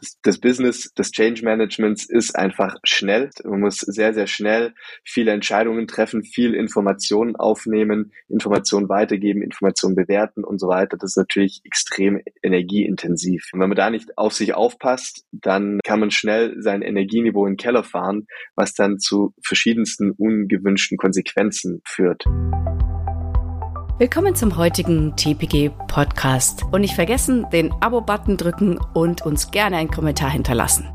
das, das Business des Change Managements ist einfach schnell. Man muss sehr, sehr schnell viele Entscheidungen treffen, viel Informationen aufnehmen, Informationen weitergeben, Informationen bewerten und so weiter. Das ist natürlich extrem energieintensiv. Und wenn man da nicht auf sich aufpasst, dann kann man schnell sein Energieniveau in den Keller fahren, was dann zu verschiedensten ungewünschten Konsequenzen führt. Willkommen zum heutigen TPG Podcast. Und nicht vergessen, den Abo-Button drücken und uns gerne einen Kommentar hinterlassen.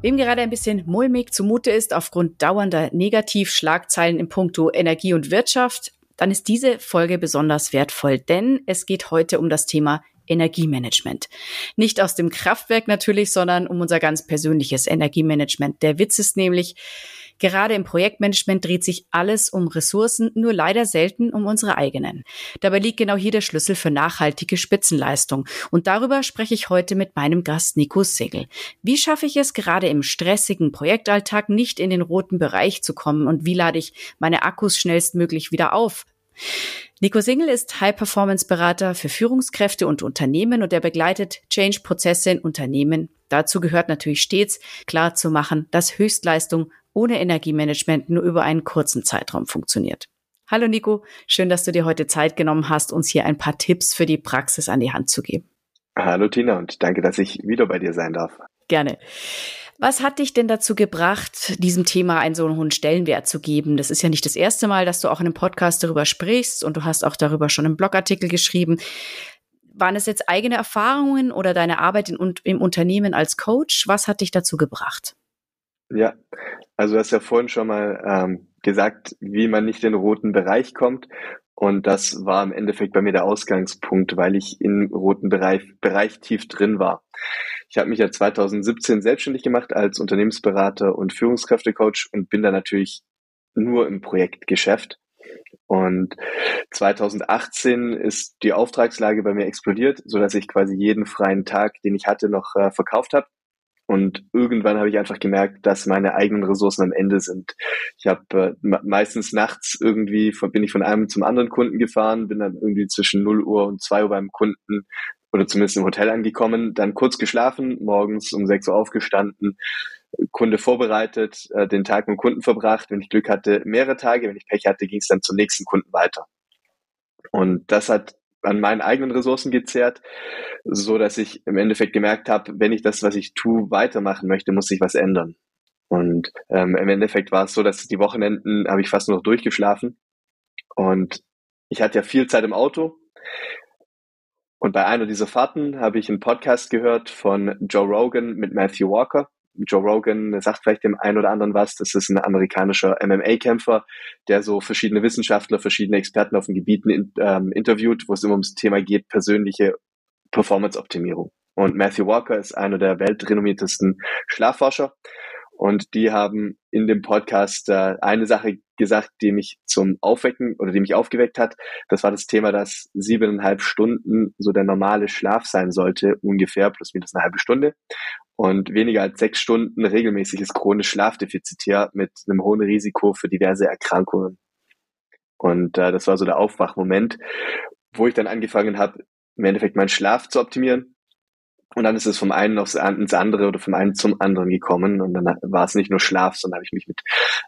Wem gerade ein bisschen mulmig zumute ist aufgrund dauernder Negativschlagzeilen im Punkto Energie und Wirtschaft, dann ist diese Folge besonders wertvoll, denn es geht heute um das Thema Energiemanagement. Nicht aus dem Kraftwerk natürlich, sondern um unser ganz persönliches Energiemanagement. Der Witz ist nämlich, Gerade im Projektmanagement dreht sich alles um Ressourcen, nur leider selten um unsere eigenen. Dabei liegt genau hier der Schlüssel für nachhaltige Spitzenleistung. Und darüber spreche ich heute mit meinem Gast Nico Segel. Wie schaffe ich es gerade im stressigen Projektalltag nicht in den roten Bereich zu kommen und wie lade ich meine Akkus schnellstmöglich wieder auf? Nico Singel ist High-Performance-Berater für Führungskräfte und Unternehmen und er begleitet Change-Prozesse in Unternehmen. Dazu gehört natürlich stets klar zu machen, dass Höchstleistung ohne Energiemanagement nur über einen kurzen Zeitraum funktioniert. Hallo Nico, schön, dass du dir heute Zeit genommen hast, uns hier ein paar Tipps für die Praxis an die Hand zu geben. Hallo Tina und danke, dass ich wieder bei dir sein darf. Gerne. Was hat dich denn dazu gebracht, diesem Thema einen so hohen Stellenwert zu geben? Das ist ja nicht das erste Mal, dass du auch in einem Podcast darüber sprichst und du hast auch darüber schon einen Blogartikel geschrieben. Waren es jetzt eigene Erfahrungen oder deine Arbeit in, im Unternehmen als Coach? Was hat dich dazu gebracht? Ja, also du hast ja vorhin schon mal ähm, gesagt, wie man nicht in den roten Bereich kommt. Und das war im Endeffekt bei mir der Ausgangspunkt, weil ich im roten Bereich, Bereich tief drin war. Ich habe mich ja 2017 selbstständig gemacht als Unternehmensberater und Führungskräftecoach und bin da natürlich nur im Projektgeschäft. Und 2018 ist die Auftragslage bei mir explodiert, so dass ich quasi jeden freien Tag, den ich hatte, noch äh, verkauft habe und irgendwann habe ich einfach gemerkt, dass meine eigenen Ressourcen am Ende sind. Ich habe äh, meistens nachts irgendwie von, bin ich von einem zum anderen Kunden gefahren, bin dann irgendwie zwischen 0 Uhr und 2 Uhr beim Kunden oder zumindest im Hotel angekommen, dann kurz geschlafen, morgens um 6 Uhr aufgestanden, Kunde vorbereitet, äh, den Tag mit dem Kunden verbracht. Wenn ich Glück hatte, mehrere Tage. Wenn ich Pech hatte, ging es dann zum nächsten Kunden weiter. Und das hat an meinen eigenen Ressourcen gezerrt, so dass ich im Endeffekt gemerkt habe, wenn ich das, was ich tue, weitermachen möchte, muss sich was ändern. Und ähm, im Endeffekt war es so, dass die Wochenenden habe ich fast nur noch durchgeschlafen und ich hatte ja viel Zeit im Auto. Und bei einer dieser Fahrten habe ich einen Podcast gehört von Joe Rogan mit Matthew Walker. Joe Rogan sagt vielleicht dem einen oder anderen was. Das ist ein amerikanischer MMA-Kämpfer, der so verschiedene Wissenschaftler, verschiedene Experten auf den Gebieten in, ähm, interviewt, wo es immer ums Thema geht, persönliche Performance-Optimierung. Und Matthew Walker ist einer der weltrenommiertesten Schlafforscher. Und die haben in dem Podcast äh, eine Sache gesagt, die mich zum Aufwecken oder die mich aufgeweckt hat. Das war das Thema, dass siebeneinhalb Stunden so der normale Schlaf sein sollte, ungefähr plus minus eine halbe Stunde. Und weniger als sechs Stunden regelmäßiges chronisch Schlafdefizitär mit einem hohen Risiko für diverse Erkrankungen. Und äh, das war so der Aufwachmoment, wo ich dann angefangen habe, im Endeffekt meinen Schlaf zu optimieren und dann ist es vom einen aufs andere oder vom einen zum anderen gekommen. Und dann war es nicht nur Schlaf, sondern habe ich mich mit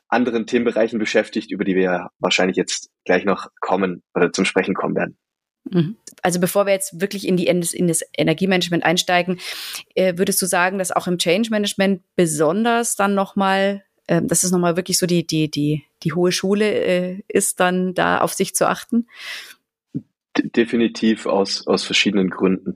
anderen Themenbereichen beschäftigt, über die wir wahrscheinlich jetzt gleich noch kommen oder zum Sprechen kommen werden. Mhm. Also bevor wir jetzt wirklich in, die, in, das, Energiemanagement einsteigen, äh, würdest du sagen, dass auch im Change Management besonders dann nochmal, äh, dass es nochmal wirklich so die, die, die, die hohe Schule äh, ist, dann da auf sich zu achten? Definitiv aus, aus verschiedenen Gründen.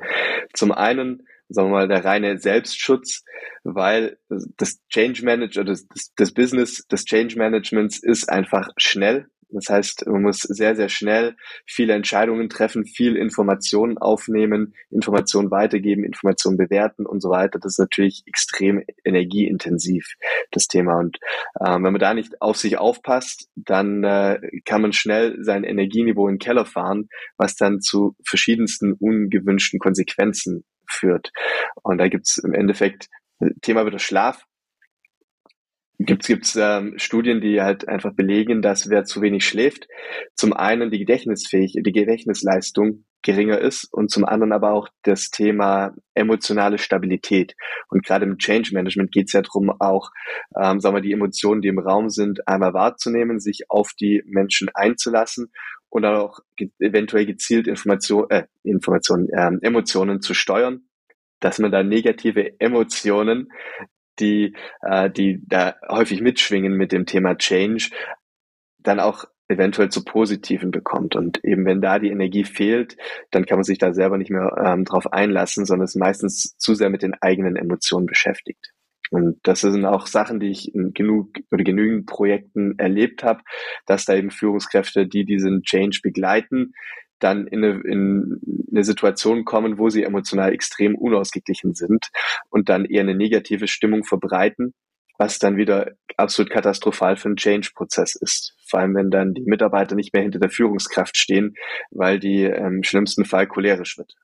Zum einen sagen wir mal, der reine Selbstschutz, weil das Change Manager, das, das, das Business des Change Managements ist einfach schnell. Das heißt, man muss sehr, sehr schnell viele Entscheidungen treffen, viel Informationen aufnehmen, Informationen weitergeben, Informationen bewerten und so weiter. Das ist natürlich extrem energieintensiv, das Thema. Und äh, wenn man da nicht auf sich aufpasst, dann äh, kann man schnell sein Energieniveau in den Keller fahren, was dann zu verschiedensten ungewünschten Konsequenzen führt. Und da gibt's im Endeffekt Thema wieder Schlaf. Gibt's gibt's ähm, Studien, die halt einfach belegen, dass wer zu wenig schläft, zum einen die Gedächtnisfähig, die Gedächtnisleistung geringer ist und zum anderen aber auch das Thema emotionale Stabilität. Und gerade im Change Management geht es ja darum, auch ähm, sagen wir, die Emotionen, die im Raum sind, einmal wahrzunehmen, sich auf die Menschen einzulassen und auch ge eventuell gezielt Information, äh, Informationen, ähm, Emotionen zu steuern, dass man da negative Emotionen die, äh, die da häufig mitschwingen mit dem Thema Change, dann auch eventuell zu positiven bekommt. Und eben wenn da die Energie fehlt, dann kann man sich da selber nicht mehr ähm, drauf einlassen, sondern ist meistens zu sehr mit den eigenen Emotionen beschäftigt. Und das sind auch Sachen, die ich in genug oder genügend Projekten erlebt habe, dass da eben Führungskräfte, die diesen Change begleiten, dann in eine, in eine Situation kommen, wo sie emotional extrem unausgeglichen sind und dann eher eine negative Stimmung verbreiten was dann wieder absolut katastrophal für einen Change-Prozess ist. Vor allem, wenn dann die Mitarbeiter nicht mehr hinter der Führungskraft stehen, weil die im schlimmsten Fall cholerisch wird.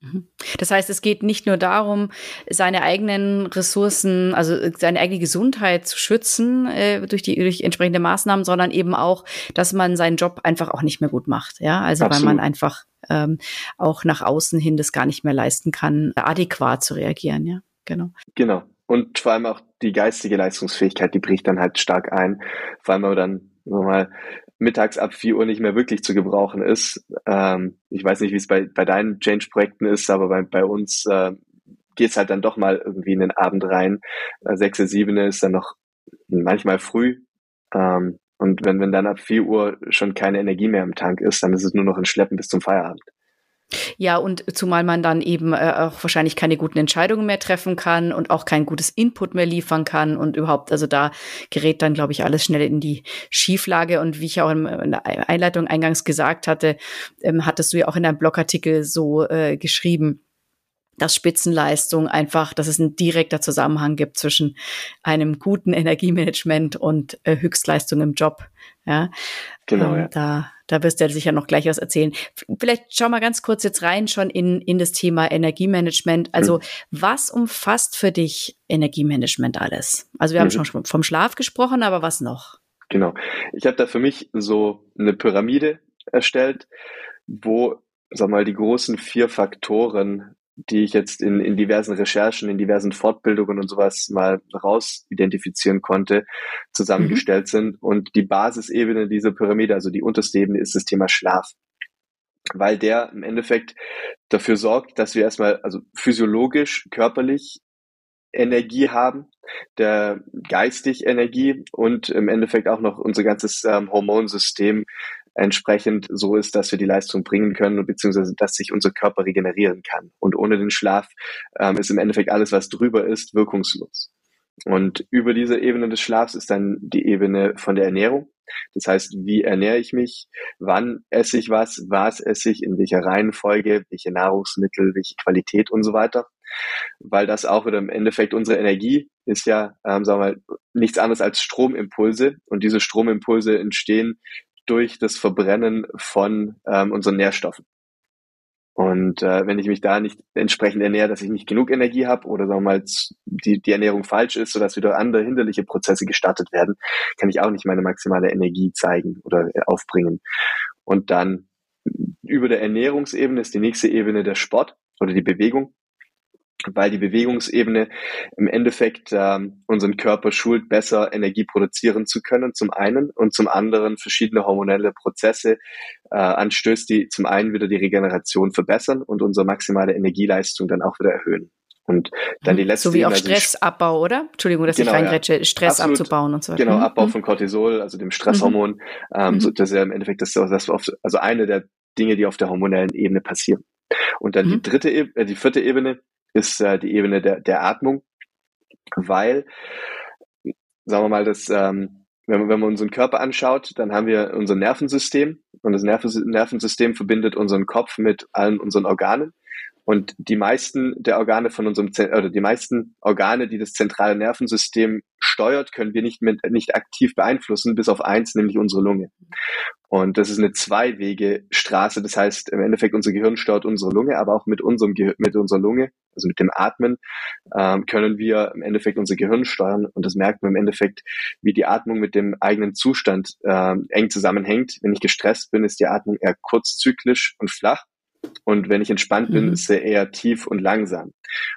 Mhm. Das heißt, es geht nicht nur darum, seine eigenen Ressourcen, also seine eigene Gesundheit zu schützen äh, durch die durch entsprechende Maßnahmen, sondern eben auch, dass man seinen Job einfach auch nicht mehr gut macht. Ja, also Absolut. weil man einfach ähm, auch nach außen hin das gar nicht mehr leisten kann, adäquat zu reagieren. Ja, genau. Genau. Und vor allem auch die geistige Leistungsfähigkeit, die bricht dann halt stark ein. Vor allem, wenn man dann wir mal mittags ab 4 Uhr nicht mehr wirklich zu gebrauchen ist. Ähm, ich weiß nicht, wie es bei, bei deinen Change-Projekten ist, aber bei, bei uns äh, geht es halt dann doch mal irgendwie in den Abend rein. Äh, 6, 7 ist dann noch manchmal früh. Ähm, und wenn, wenn dann ab 4 Uhr schon keine Energie mehr im Tank ist, dann ist es nur noch ein Schleppen bis zum Feierabend. Ja, und zumal man dann eben äh, auch wahrscheinlich keine guten Entscheidungen mehr treffen kann und auch kein gutes Input mehr liefern kann und überhaupt, also da gerät dann, glaube ich, alles schnell in die Schieflage. Und wie ich auch in der Einleitung eingangs gesagt hatte, ähm, hattest du ja auch in deinem Blogartikel so äh, geschrieben, dass Spitzenleistung einfach, dass es ein direkter Zusammenhang gibt zwischen einem guten Energiemanagement und äh, Höchstleistung im Job. Ja, genau. Ähm, ja. Da da wirst du ja sicher noch gleich was erzählen. Vielleicht schau mal ganz kurz jetzt rein schon in, in das Thema Energiemanagement. Also mhm. was umfasst für dich Energiemanagement alles? Also wir haben mhm. schon vom Schlaf gesprochen, aber was noch? Genau. Ich habe da für mich so eine Pyramide erstellt, wo, sag mal, die großen vier Faktoren die ich jetzt in, in diversen Recherchen, in diversen Fortbildungen und sowas mal raus identifizieren konnte, zusammengestellt mhm. sind. Und die Basisebene dieser Pyramide, also die unterste Ebene, ist das Thema Schlaf. Weil der im Endeffekt dafür sorgt, dass wir erstmal, also physiologisch, körperlich Energie haben, der geistig Energie und im Endeffekt auch noch unser ganzes ähm, Hormonsystem entsprechend so ist, dass wir die Leistung bringen können beziehungsweise dass sich unser Körper regenerieren kann. Und ohne den Schlaf ähm, ist im Endeffekt alles, was drüber ist, wirkungslos. Und über diese Ebene des Schlafs ist dann die Ebene von der Ernährung. Das heißt, wie ernähre ich mich? Wann esse ich was? Was esse ich? In welcher Reihenfolge? Welche Nahrungsmittel? Welche Qualität und so weiter? Weil das auch wieder im Endeffekt unsere Energie ist ja, ähm, sagen wir mal, nichts anderes als Stromimpulse. Und diese Stromimpulse entstehen durch das Verbrennen von ähm, unseren Nährstoffen. Und äh, wenn ich mich da nicht entsprechend ernähre, dass ich nicht genug Energie habe oder sagen wir mal die, die Ernährung falsch ist, sodass wieder andere hinderliche Prozesse gestartet werden, kann ich auch nicht meine maximale Energie zeigen oder äh, aufbringen. Und dann über der Ernährungsebene ist die nächste Ebene der Sport oder die Bewegung weil die Bewegungsebene im Endeffekt ähm, unseren Körper schult, besser Energie produzieren zu können, zum einen, und zum anderen verschiedene hormonelle Prozesse äh, anstößt, die zum einen wieder die Regeneration verbessern und unsere maximale Energieleistung dann auch wieder erhöhen. Und dann die mhm. letzte So wie auch Stressabbau, oder? Entschuldigung, dass genau, ich reingrätsche, Stress Absolut, abzubauen und so weiter. Genau, mhm. Abbau mhm. von Cortisol, also dem Stresshormon. Mhm. Ähm, so, das ist ja im Endeffekt das, das oft, also eine der Dinge, die auf der hormonellen Ebene passieren. Und dann die mhm. dritte, äh, die vierte Ebene ist äh, die Ebene der, der Atmung, weil, sagen wir mal, das, ähm, wenn, man, wenn man unseren Körper anschaut, dann haben wir unser Nervensystem und das Nervensystem verbindet unseren Kopf mit allen unseren Organen. Und die meisten der Organe von unserem, oder die meisten Organe, die das zentrale Nervensystem steuert, können wir nicht, mit, nicht aktiv beeinflussen, bis auf eins, nämlich unsere Lunge. Und das ist eine Zweiwege-Straße. Das heißt, im Endeffekt, unser Gehirn steuert unsere Lunge, aber auch mit unserem Gehir mit unserer Lunge, also mit dem Atmen, ähm, können wir im Endeffekt unser Gehirn steuern. Und das merkt man im Endeffekt, wie die Atmung mit dem eigenen Zustand ähm, eng zusammenhängt. Wenn ich gestresst bin, ist die Atmung eher kurzzyklisch und flach. Und wenn ich entspannt bin, mhm. ist er eher tief und langsam.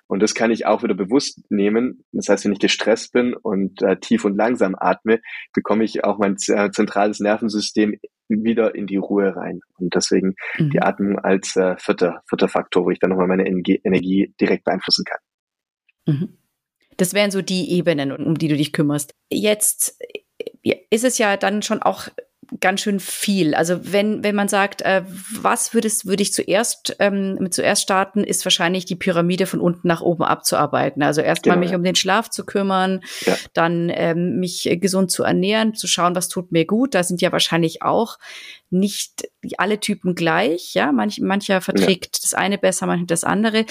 Und das kann ich auch wieder bewusst nehmen. Das heißt, wenn ich gestresst bin und äh, tief und langsam atme, bekomme ich auch mein äh, zentrales Nervensystem wieder in die Ruhe rein. Und deswegen mhm. die Atmung als äh, vierter, vierter Faktor, wo ich dann nochmal meine Energie, Energie direkt beeinflussen kann. Mhm. Das wären so die Ebenen, um die du dich kümmerst. Jetzt äh, ist es ja dann schon auch ganz schön viel. Also wenn, wenn man sagt, äh, was würdest, würde ich zuerst, ähm, mit zuerst starten, ist wahrscheinlich die Pyramide von unten nach oben abzuarbeiten. Also erstmal genau, mich um den Schlaf zu kümmern, ja. dann ähm, mich gesund zu ernähren, zu schauen, was tut mir gut. Da sind ja wahrscheinlich auch nicht alle Typen gleich. Ja, Manch, mancher verträgt ja. das eine besser, mancher das andere.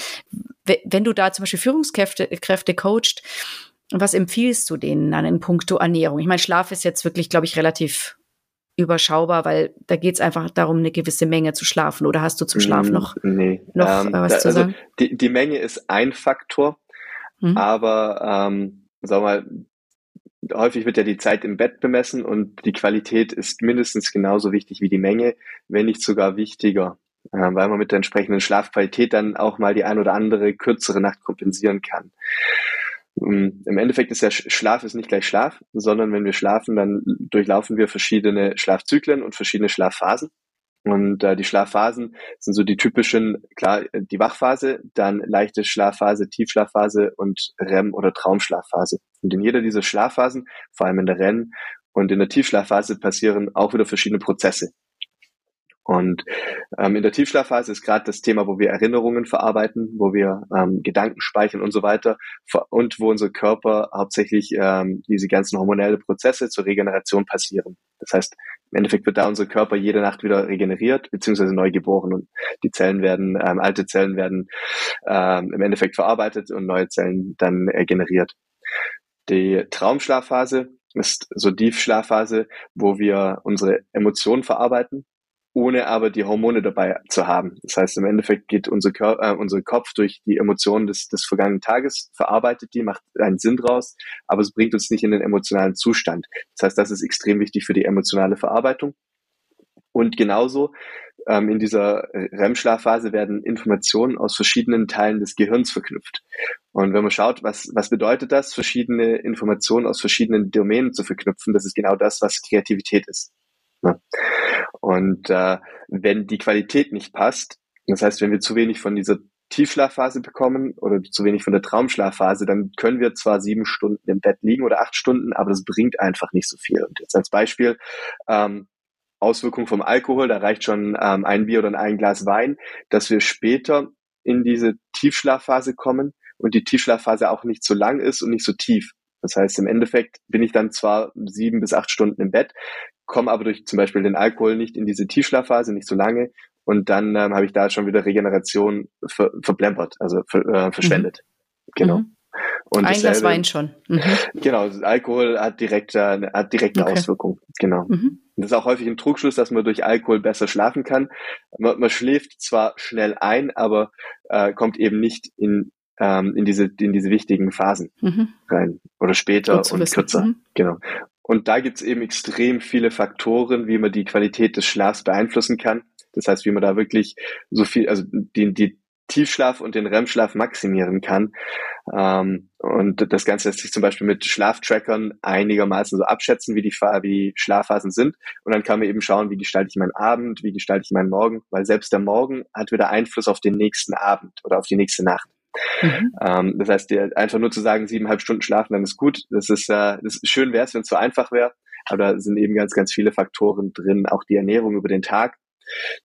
Wenn du da zum Beispiel Führungskräfte Kräfte coacht, was empfiehlst du denen dann in puncto Ernährung? Ich meine, Schlaf ist jetzt wirklich, glaube ich, relativ überschaubar, weil da geht es einfach darum, eine gewisse Menge zu schlafen. Oder hast du zum Schlaf mm, noch, nee. noch ähm, was da, zu also sagen? Die, die Menge ist ein Faktor, mhm. aber ähm, wir mal, häufig wird ja die Zeit im Bett bemessen und die Qualität ist mindestens genauso wichtig wie die Menge, wenn nicht sogar wichtiger, äh, weil man mit der entsprechenden Schlafqualität dann auch mal die ein oder andere kürzere Nacht kompensieren kann. Ähm, Im Endeffekt ist ja Schlaf ist nicht gleich Schlaf, sondern wenn wir schlafen, dann durchlaufen wir verschiedene Schlafzyklen und verschiedene Schlafphasen. Und äh, die Schlafphasen sind so die typischen, klar, die Wachphase, dann leichte Schlafphase, Tiefschlafphase und REM- oder Traumschlafphase. Und in jeder dieser Schlafphasen, vor allem in der REM und in der Tiefschlafphase, passieren auch wieder verschiedene Prozesse. Und ähm, in der Tiefschlafphase ist gerade das Thema, wo wir Erinnerungen verarbeiten, wo wir ähm, Gedanken speichern und so weiter und wo unser Körper hauptsächlich ähm, diese ganzen hormonelle Prozesse zur Regeneration passieren. Das heißt, im Endeffekt wird da unser Körper jede Nacht wieder regeneriert beziehungsweise neu geboren und die Zellen werden, ähm, alte Zellen werden ähm, im Endeffekt verarbeitet und neue Zellen dann äh, generiert. Die Traumschlafphase ist so Tiefschlafphase, wo wir unsere Emotionen verarbeiten ohne aber die Hormone dabei zu haben. Das heißt, im Endeffekt geht unser, Kör äh, unser Kopf durch die Emotionen des, des vergangenen Tages, verarbeitet die, macht einen Sinn draus, aber es bringt uns nicht in den emotionalen Zustand. Das heißt, das ist extrem wichtig für die emotionale Verarbeitung. Und genauso ähm, in dieser REM-Schlafphase werden Informationen aus verschiedenen Teilen des Gehirns verknüpft. Und wenn man schaut, was, was bedeutet das, verschiedene Informationen aus verschiedenen Domänen zu verknüpfen, das ist genau das, was Kreativität ist. Ne? Und äh, wenn die Qualität nicht passt, das heißt, wenn wir zu wenig von dieser Tiefschlafphase bekommen oder zu wenig von der Traumschlafphase, dann können wir zwar sieben Stunden im Bett liegen oder acht Stunden, aber das bringt einfach nicht so viel. Und jetzt als Beispiel ähm, Auswirkung vom Alkohol, da reicht schon ähm, ein Bier oder ein Glas Wein, dass wir später in diese Tiefschlafphase kommen und die Tiefschlafphase auch nicht so lang ist und nicht so tief. Das heißt, im Endeffekt bin ich dann zwar sieben bis acht Stunden im Bett, komme aber durch zum Beispiel den Alkohol nicht in diese Tiefschlafphase, nicht so lange. Und dann ähm, habe ich da schon wieder Regeneration ver verplempert, also ver äh, verschwendet. Mhm. Genau. Mhm. Und Ein Glas Wein schon. Mhm. Genau, Alkohol hat direkt äh, hat direkte okay. Auswirkungen. Genau. Mhm. Und das ist auch häufig ein Trugschluss, dass man durch Alkohol besser schlafen kann. Man, man schläft zwar schnell ein, aber äh, kommt eben nicht in ähm, in diese in diese wichtigen Phasen mhm. rein oder später und wissen. kürzer. Mhm. Genau. Und da gibt's eben extrem viele Faktoren, wie man die Qualität des Schlafs beeinflussen kann. Das heißt, wie man da wirklich so viel, also die, die Tiefschlaf und den REM-Schlaf maximieren kann. Ähm, und das Ganze lässt sich zum Beispiel mit Schlaftrackern einigermaßen so abschätzen, wie die, wie die Schlafphasen sind. Und dann kann man eben schauen, wie gestalte ich meinen Abend, wie gestalte ich meinen Morgen, weil selbst der Morgen hat wieder Einfluss auf den nächsten Abend oder auf die nächste Nacht. Mhm. Ähm, das heißt, einfach nur zu sagen, siebeneinhalb Stunden schlafen, dann ist gut. Das ist, äh, das ist schön wäre es, wenn es so einfach wäre. Aber da sind eben ganz, ganz viele Faktoren drin, auch die Ernährung über den Tag,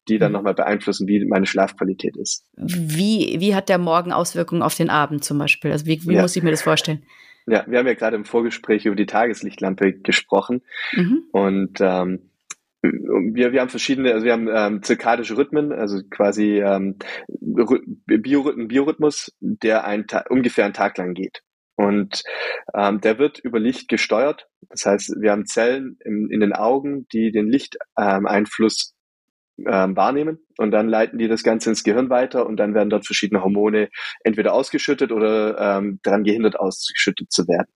die dann mhm. nochmal beeinflussen, wie meine Schlafqualität ist. Wie, wie hat der Morgen Auswirkungen auf den Abend zum Beispiel? Also wie, wie ja. muss ich mir das vorstellen? Ja, wir haben ja gerade im Vorgespräch über die Tageslichtlampe gesprochen. Mhm. Und ähm, wir, wir haben verschiedene, also wir haben ähm, zirkadische Rhythmen, also quasi ähm, Biorhythmen, Biorhythmus, der ein, ungefähr einen Tag lang geht. Und ähm, der wird über Licht gesteuert. Das heißt, wir haben Zellen in, in den Augen, die den Lichteinfluss ähm, wahrnehmen und dann leiten die das Ganze ins Gehirn weiter und dann werden dort verschiedene Hormone entweder ausgeschüttet oder ähm, daran gehindert ausgeschüttet zu werden.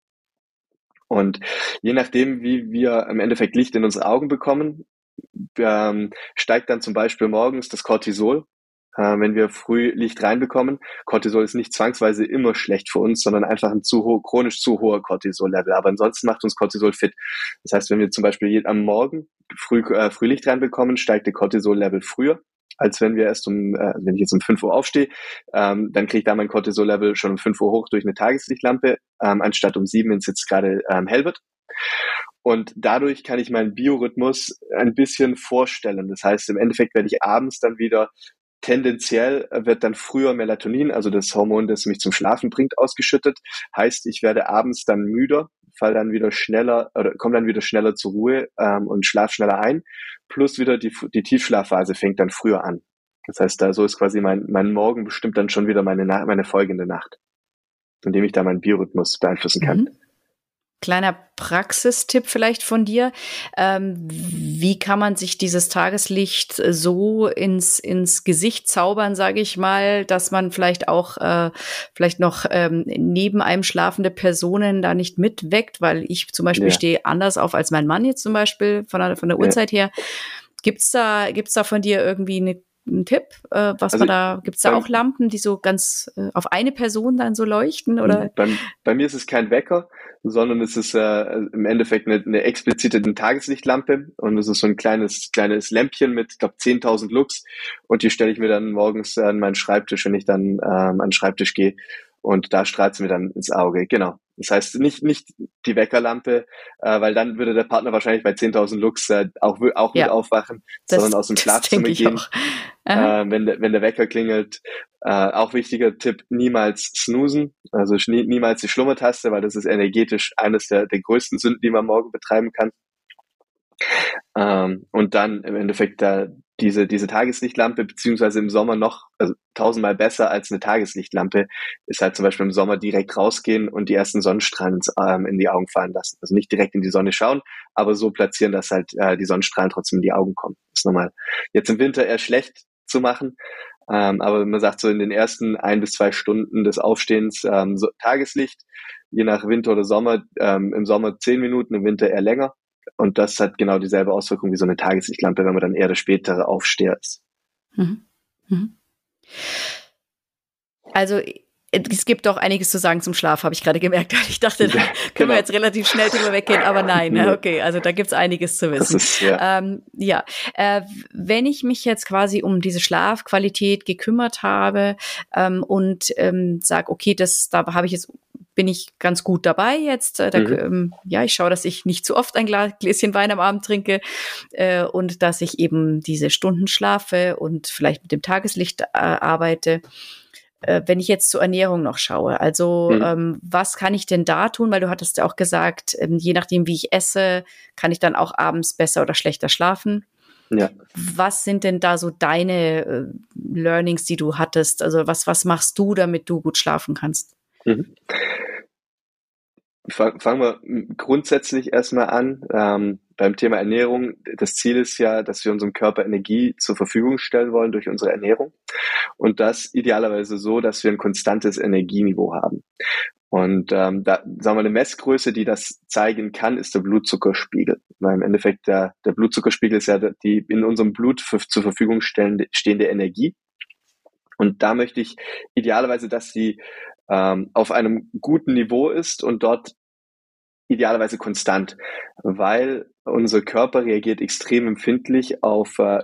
Und je nachdem, wie wir im Endeffekt Licht in unsere Augen bekommen, ähm, steigt dann zum Beispiel morgens das Cortisol. äh, wenn wir früh Licht reinbekommen. Cortisol ist nicht zwangsweise immer schlecht für uns, sondern einfach ein zu hoch, chronisch zu hoher Cortisol-Level. Aber ansonsten macht uns Cortisol fit. Das heißt, wenn wir zum Beispiel am Morgen früh, äh, früh Licht reinbekommen, steigt der Cortisol-Level früher als wenn wir erst um, äh, wenn ich jetzt um 5 Uhr aufstehe, ähm, dann kriege ich da mein Cortisol-Level schon um 5 Uhr hoch durch eine Tageslichtlampe, ähm, anstatt um 7, wenn es jetzt gerade ähm, hell wird. Und dadurch kann ich meinen Biorhythmus ein bisschen vorstellen. Das heißt, im Endeffekt werde ich abends dann wieder tendenziell wird dann früher Melatonin, also das Hormon, das mich zum Schlafen bringt, ausgeschüttet. Heißt, ich werde abends dann müder, fall dann wieder schneller oder komme dann wieder schneller zur Ruhe ähm, und schlaf schneller ein. Plus wieder die, die Tiefschlafphase fängt dann früher an. Das heißt, da so ist quasi mein, mein Morgen bestimmt dann schon wieder meine, meine folgende Nacht, indem ich da meinen Biorhythmus beeinflussen kann. Mhm. Kleiner Praxistipp vielleicht von dir. Ähm, wie kann man sich dieses Tageslicht so ins, ins Gesicht zaubern, sage ich mal, dass man vielleicht auch äh, vielleicht noch ähm, neben einem schlafende Personen da nicht mitweckt, weil ich zum Beispiel ja. stehe anders auf als mein Mann jetzt zum Beispiel von der, von der Uhrzeit ja. her. Gibt's da, gibt's da von dir irgendwie eine ein Tipp, äh, was also, man da, gibt's da auch Lampen, die so ganz äh, auf eine Person dann so leuchten? Oder? Bei, bei mir ist es kein Wecker, sondern es ist äh, im Endeffekt eine, eine explizite Tageslichtlampe und es ist so ein kleines, kleines Lämpchen mit, ich glaube, 10.000 Lux und die stelle ich mir dann morgens an meinen Schreibtisch, wenn ich dann ähm, an den Schreibtisch gehe und da strahlt es mir dann ins Auge. Genau. Das heißt nicht nicht die Weckerlampe, äh, weil dann würde der Partner wahrscheinlich bei 10.000 Lux äh, auch auch ja, mit aufwachen, das, sondern aus dem Schlafzimmer gehen. Äh, wenn der wenn der Wecker klingelt. Äh, auch wichtiger Tipp: niemals snoosen, also nie, niemals die Schlummertaste, weil das ist energetisch eines der der größten Sünden, die man morgen betreiben kann. Ähm, und dann im Endeffekt da diese, diese Tageslichtlampe, beziehungsweise im Sommer noch also tausendmal besser als eine Tageslichtlampe, ist halt zum Beispiel im Sommer direkt rausgehen und die ersten Sonnenstrahlen ähm, in die Augen fallen lassen. Also nicht direkt in die Sonne schauen, aber so platzieren, dass halt äh, die Sonnenstrahlen trotzdem in die Augen kommen. Das ist normal. Jetzt im Winter eher schlecht zu machen, ähm, aber man sagt so in den ersten ein bis zwei Stunden des Aufstehens ähm, so Tageslicht, je nach Winter oder Sommer, ähm, im Sommer zehn Minuten, im Winter eher länger. Und das hat genau dieselbe Auswirkung wie so eine Tageslichtlampe, wenn man dann eher der spätere Aufsteher ist. Mhm. Mhm. Also es gibt doch einiges zu sagen zum Schlaf, habe ich gerade gemerkt. Ich dachte, da können genau. wir jetzt relativ schnell drüber weggehen, aber nein, okay, also da gibt's einiges zu wissen. Ist, ja, ähm, ja. Äh, wenn ich mich jetzt quasi um diese Schlafqualität gekümmert habe ähm, und ähm, sage, okay, das da habe ich jetzt bin ich ganz gut dabei jetzt. Äh, da, mhm. ähm, ja, ich schaue, dass ich nicht zu oft ein Gläschen Wein am Abend trinke äh, und dass ich eben diese Stunden schlafe und vielleicht mit dem Tageslicht äh, arbeite. Äh, wenn ich jetzt zur Ernährung noch schaue, also mhm. ähm, was kann ich denn da tun? Weil du hattest ja auch gesagt, ähm, je nachdem, wie ich esse, kann ich dann auch abends besser oder schlechter schlafen. Ja. Was sind denn da so deine äh, Learnings, die du hattest? Also was, was machst du, damit du gut schlafen kannst? Mhm. Fangen wir grundsätzlich erstmal an. Ähm, beim Thema Ernährung. Das Ziel ist ja, dass wir unserem Körper Energie zur Verfügung stellen wollen durch unsere Ernährung. Und das idealerweise so, dass wir ein konstantes Energieniveau haben. Und ähm, da sagen wir eine Messgröße, die das zeigen kann, ist der Blutzuckerspiegel. Weil im Endeffekt der, der Blutzuckerspiegel ist ja die in unserem Blut für, zur Verfügung stehende, Energie. Und da möchte ich idealerweise, dass sie ähm, auf einem guten Niveau ist und dort idealerweise konstant, weil unser Körper reagiert extrem empfindlich auf äh,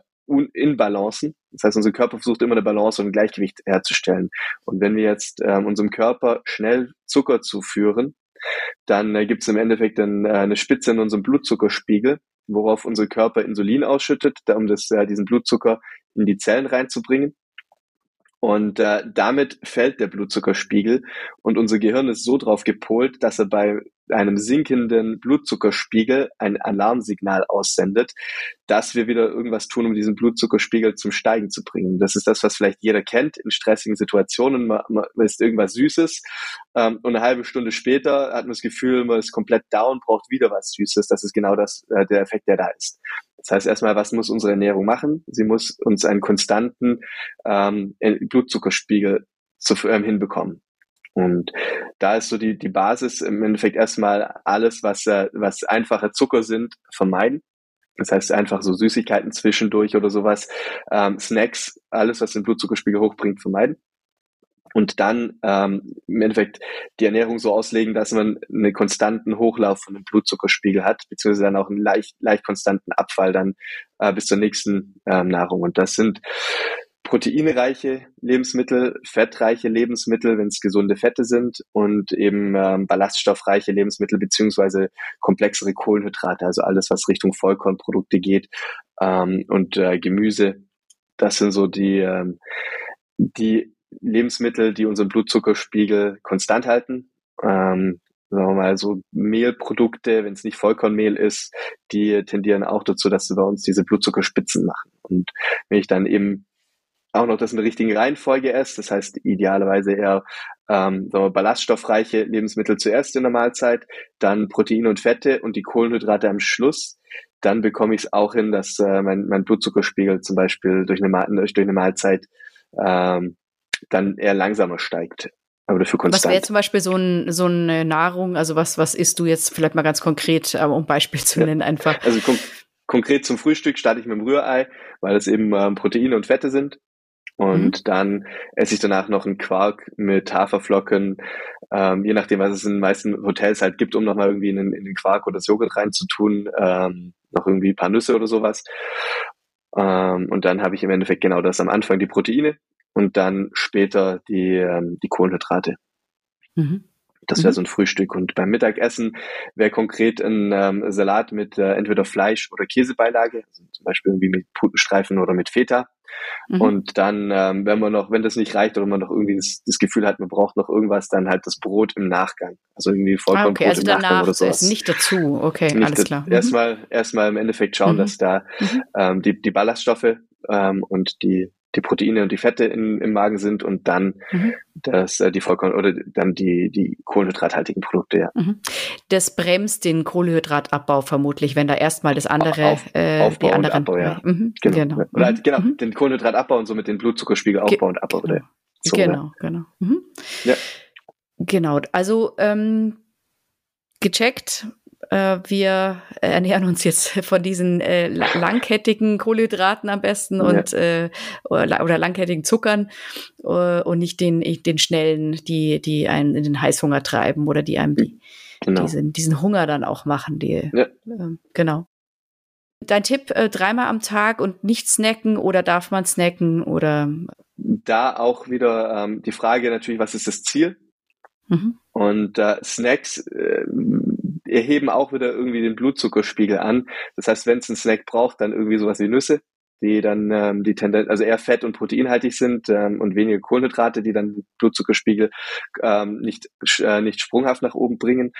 Inbalancen. Das heißt, unser Körper versucht immer eine Balance und ein Gleichgewicht herzustellen. Und wenn wir jetzt ähm, unserem Körper schnell Zucker zuführen, dann äh, gibt es im Endeffekt dann, äh, eine Spitze in unserem Blutzuckerspiegel, worauf unser Körper Insulin ausschüttet, um das, äh, diesen Blutzucker in die Zellen reinzubringen. Und äh, damit fällt der Blutzuckerspiegel und unser Gehirn ist so drauf gepolt, dass er bei einem sinkenden Blutzuckerspiegel ein Alarmsignal aussendet, dass wir wieder irgendwas tun, um diesen Blutzuckerspiegel zum Steigen zu bringen. Das ist das, was vielleicht jeder kennt in stressigen Situationen. Man, man isst irgendwas Süßes ähm, und eine halbe Stunde später hat man das Gefühl, man ist komplett down, braucht wieder was Süßes. Das ist genau das, äh, der Effekt, der da ist. Das heißt erstmal, was muss unsere Ernährung machen? Sie muss uns einen konstanten ähm, Blutzuckerspiegel zu, ähm, hinbekommen. Und da ist so die, die Basis im Endeffekt erstmal alles, was, äh, was einfache Zucker sind, vermeiden. Das heißt einfach so Süßigkeiten zwischendurch oder sowas, ähm, Snacks, alles, was den Blutzuckerspiegel hochbringt, vermeiden. Und dann ähm, im Endeffekt die Ernährung so auslegen, dass man einen konstanten Hochlauf von dem Blutzuckerspiegel hat, beziehungsweise dann auch einen leicht, leicht konstanten Abfall dann äh, bis zur nächsten ähm, Nahrung. Und das sind proteinreiche Lebensmittel, fettreiche Lebensmittel, wenn es gesunde Fette sind und eben ähm, ballaststoffreiche Lebensmittel beziehungsweise komplexere Kohlenhydrate, also alles, was Richtung Vollkornprodukte geht ähm, und äh, Gemüse. Das sind so die, ähm, die Lebensmittel, die unseren Blutzuckerspiegel konstant halten. Ähm, sagen wir mal so Mehlprodukte, wenn es nicht Vollkornmehl ist, die tendieren auch dazu, dass sie bei uns diese Blutzuckerspitzen machen. Und wenn ich dann eben auch noch das in der richtigen Reihenfolge esse. Das heißt idealerweise eher ähm, sagen wir, ballaststoffreiche Lebensmittel zuerst in der Mahlzeit, dann Proteine und Fette und die Kohlenhydrate am Schluss. Dann bekomme ich es auch hin, dass äh, mein, mein Blutzuckerspiegel zum Beispiel durch eine, durch eine Mahlzeit ähm, dann eher langsamer steigt. Aber dafür konstant. Was wäre zum Beispiel so, ein, so eine Nahrung, also was, was isst du jetzt vielleicht mal ganz konkret, äh, um Beispiel zu nennen einfach? Also kon konkret zum Frühstück starte ich mit dem Rührei, weil es eben ähm, Proteine und Fette sind. Und mhm. dann esse ich danach noch einen Quark mit Haferflocken, ähm, je nachdem, was es in den meisten Hotels halt gibt, um nochmal irgendwie in, in den Quark oder das Joghurt reinzutun, ähm, noch irgendwie ein paar Nüsse oder sowas. Ähm, und dann habe ich im Endeffekt genau das am Anfang, die Proteine und dann später die, ähm, die Kohlenhydrate. Mhm. Das wäre mhm. so ein Frühstück. Und beim Mittagessen wäre konkret ein ähm, Salat mit äh, entweder Fleisch oder Käsebeilage, also zum Beispiel irgendwie mit Putenstreifen oder mit Feta. Mhm. Und dann, ähm, wenn man noch, wenn das nicht reicht oder man noch irgendwie das, das, Gefühl hat, man braucht noch irgendwas, dann halt das Brot im Nachgang. Also irgendwie Vollkornbrot ah, okay, also im danach Nachgang oder sowas. Nicht dazu, okay, nicht alles klar. Mhm. Erstmal, erstmal im Endeffekt schauen, mhm. dass da mhm. ähm, die, die Ballaststoffe ähm, und die die Proteine und die Fette in, im Magen sind und dann mhm. das, äh, die Vollkorn oder dann die, die kohlenhydrathaltigen Produkte, ja. Mhm. Das bremst den Kohlenhydratabbau vermutlich, wenn da erstmal das andere, Auf, äh, Aufbau die anderen, Abbau, ja. Mhm. Genau. genau. Oder halt, genau, mhm. den Kohlenhydratabbau und somit den Blutzuckerspiegel Ge Aufbau und Abbau. Oder so, genau, ja. genau. Mhm. Ja. Genau, also ähm, gecheckt, wir ernähren uns jetzt von diesen äh, langkettigen Kohlenhydraten am besten ja. und äh, oder langkettigen Zuckern äh, und nicht den, den schnellen, die, die einen in den Heißhunger treiben oder die einem die, genau. diesen, diesen Hunger dann auch machen. Die, ja. äh, genau. Dein Tipp, äh, dreimal am Tag und nicht snacken oder darf man snacken oder? Da auch wieder ähm, die Frage natürlich, was ist das Ziel? Mhm. Und äh, Snacks äh, erheben auch wieder irgendwie den Blutzuckerspiegel an. Das heißt, wenn es einen Snack braucht, dann irgendwie sowas wie Nüsse, die dann ähm, die Tendenz, also eher fett- und proteinhaltig sind ähm, und weniger Kohlenhydrate, die dann den Blutzuckerspiegel ähm, nicht, äh, nicht sprunghaft nach oben bringen.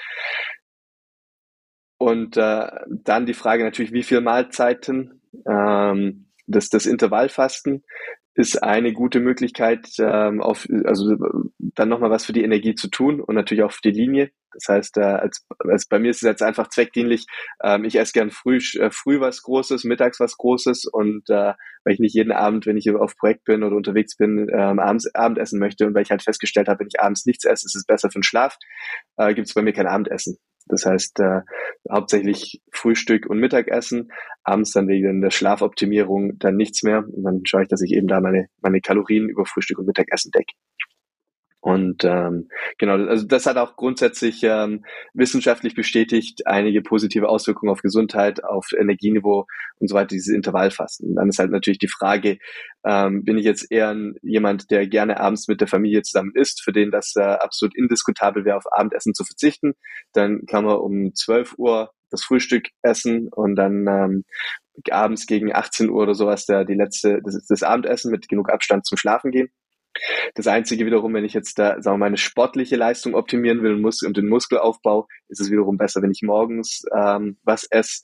Und äh, dann die Frage natürlich, wie viele Mahlzeiten, ähm, das, das Intervallfasten ist eine gute Möglichkeit, ähm, auf, also dann nochmal was für die Energie zu tun und natürlich auch für die Linie. Das heißt, äh, als, als bei mir ist es jetzt einfach zweckdienlich. Ähm, ich esse gern früh, äh, früh was Großes, mittags was Großes und äh, weil ich nicht jeden Abend, wenn ich auf Projekt bin oder unterwegs bin, ähm, abends Abendessen möchte und weil ich halt festgestellt habe, wenn ich abends nichts esse, ist es besser für den Schlaf, äh, gibt es bei mir kein Abendessen. Das heißt, äh, hauptsächlich Frühstück und Mittagessen, abends dann wegen der Schlafoptimierung dann nichts mehr. Und dann schaue ich, dass ich eben da meine, meine Kalorien über Frühstück und Mittagessen decke. Und ähm, genau, also das hat auch grundsätzlich ähm, wissenschaftlich bestätigt einige positive Auswirkungen auf Gesundheit, auf Energieniveau und so weiter, dieses Intervallfasten. Dann ist halt natürlich die Frage, ähm, bin ich jetzt eher jemand, der gerne abends mit der Familie zusammen isst, für den das äh, absolut indiskutabel wäre, auf Abendessen zu verzichten. Dann kann man um 12 Uhr das Frühstück essen und dann ähm, abends gegen 18 Uhr oder sowas da die letzte, das, das Abendessen mit genug Abstand zum Schlafen gehen. Das Einzige wiederum, wenn ich jetzt da, sagen wir mal, eine sportliche Leistung optimieren will und den Muskelaufbau, ist es wiederum besser, wenn ich morgens ähm, was esse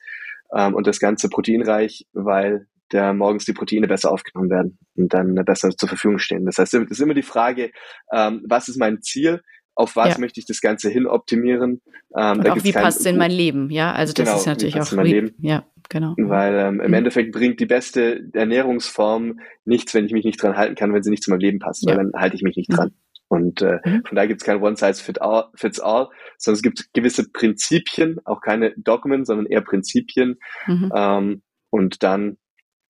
ähm, und das Ganze proteinreich, weil der morgens die Proteine besser aufgenommen werden und dann besser zur Verfügung stehen. Das heißt, es ist immer die Frage, ähm, was ist mein Ziel? Auf was ja. möchte ich das Ganze hin optimieren? Ähm, und auch wie passt es in mein Leben? Ja, also das genau, ist natürlich auch, wie, ja, genau. Weil ähm, im mhm. Endeffekt bringt die beste Ernährungsform nichts, wenn ich mich nicht dran halten kann, wenn sie nicht zu meinem Leben passt, ja. weil dann halte ich mich nicht dran. Und äh, mhm. von daher gibt es kein One-Size-Fits-All, sondern es gibt gewisse Prinzipien, auch keine Dogmen, sondern eher Prinzipien. Mhm. Ähm, und dann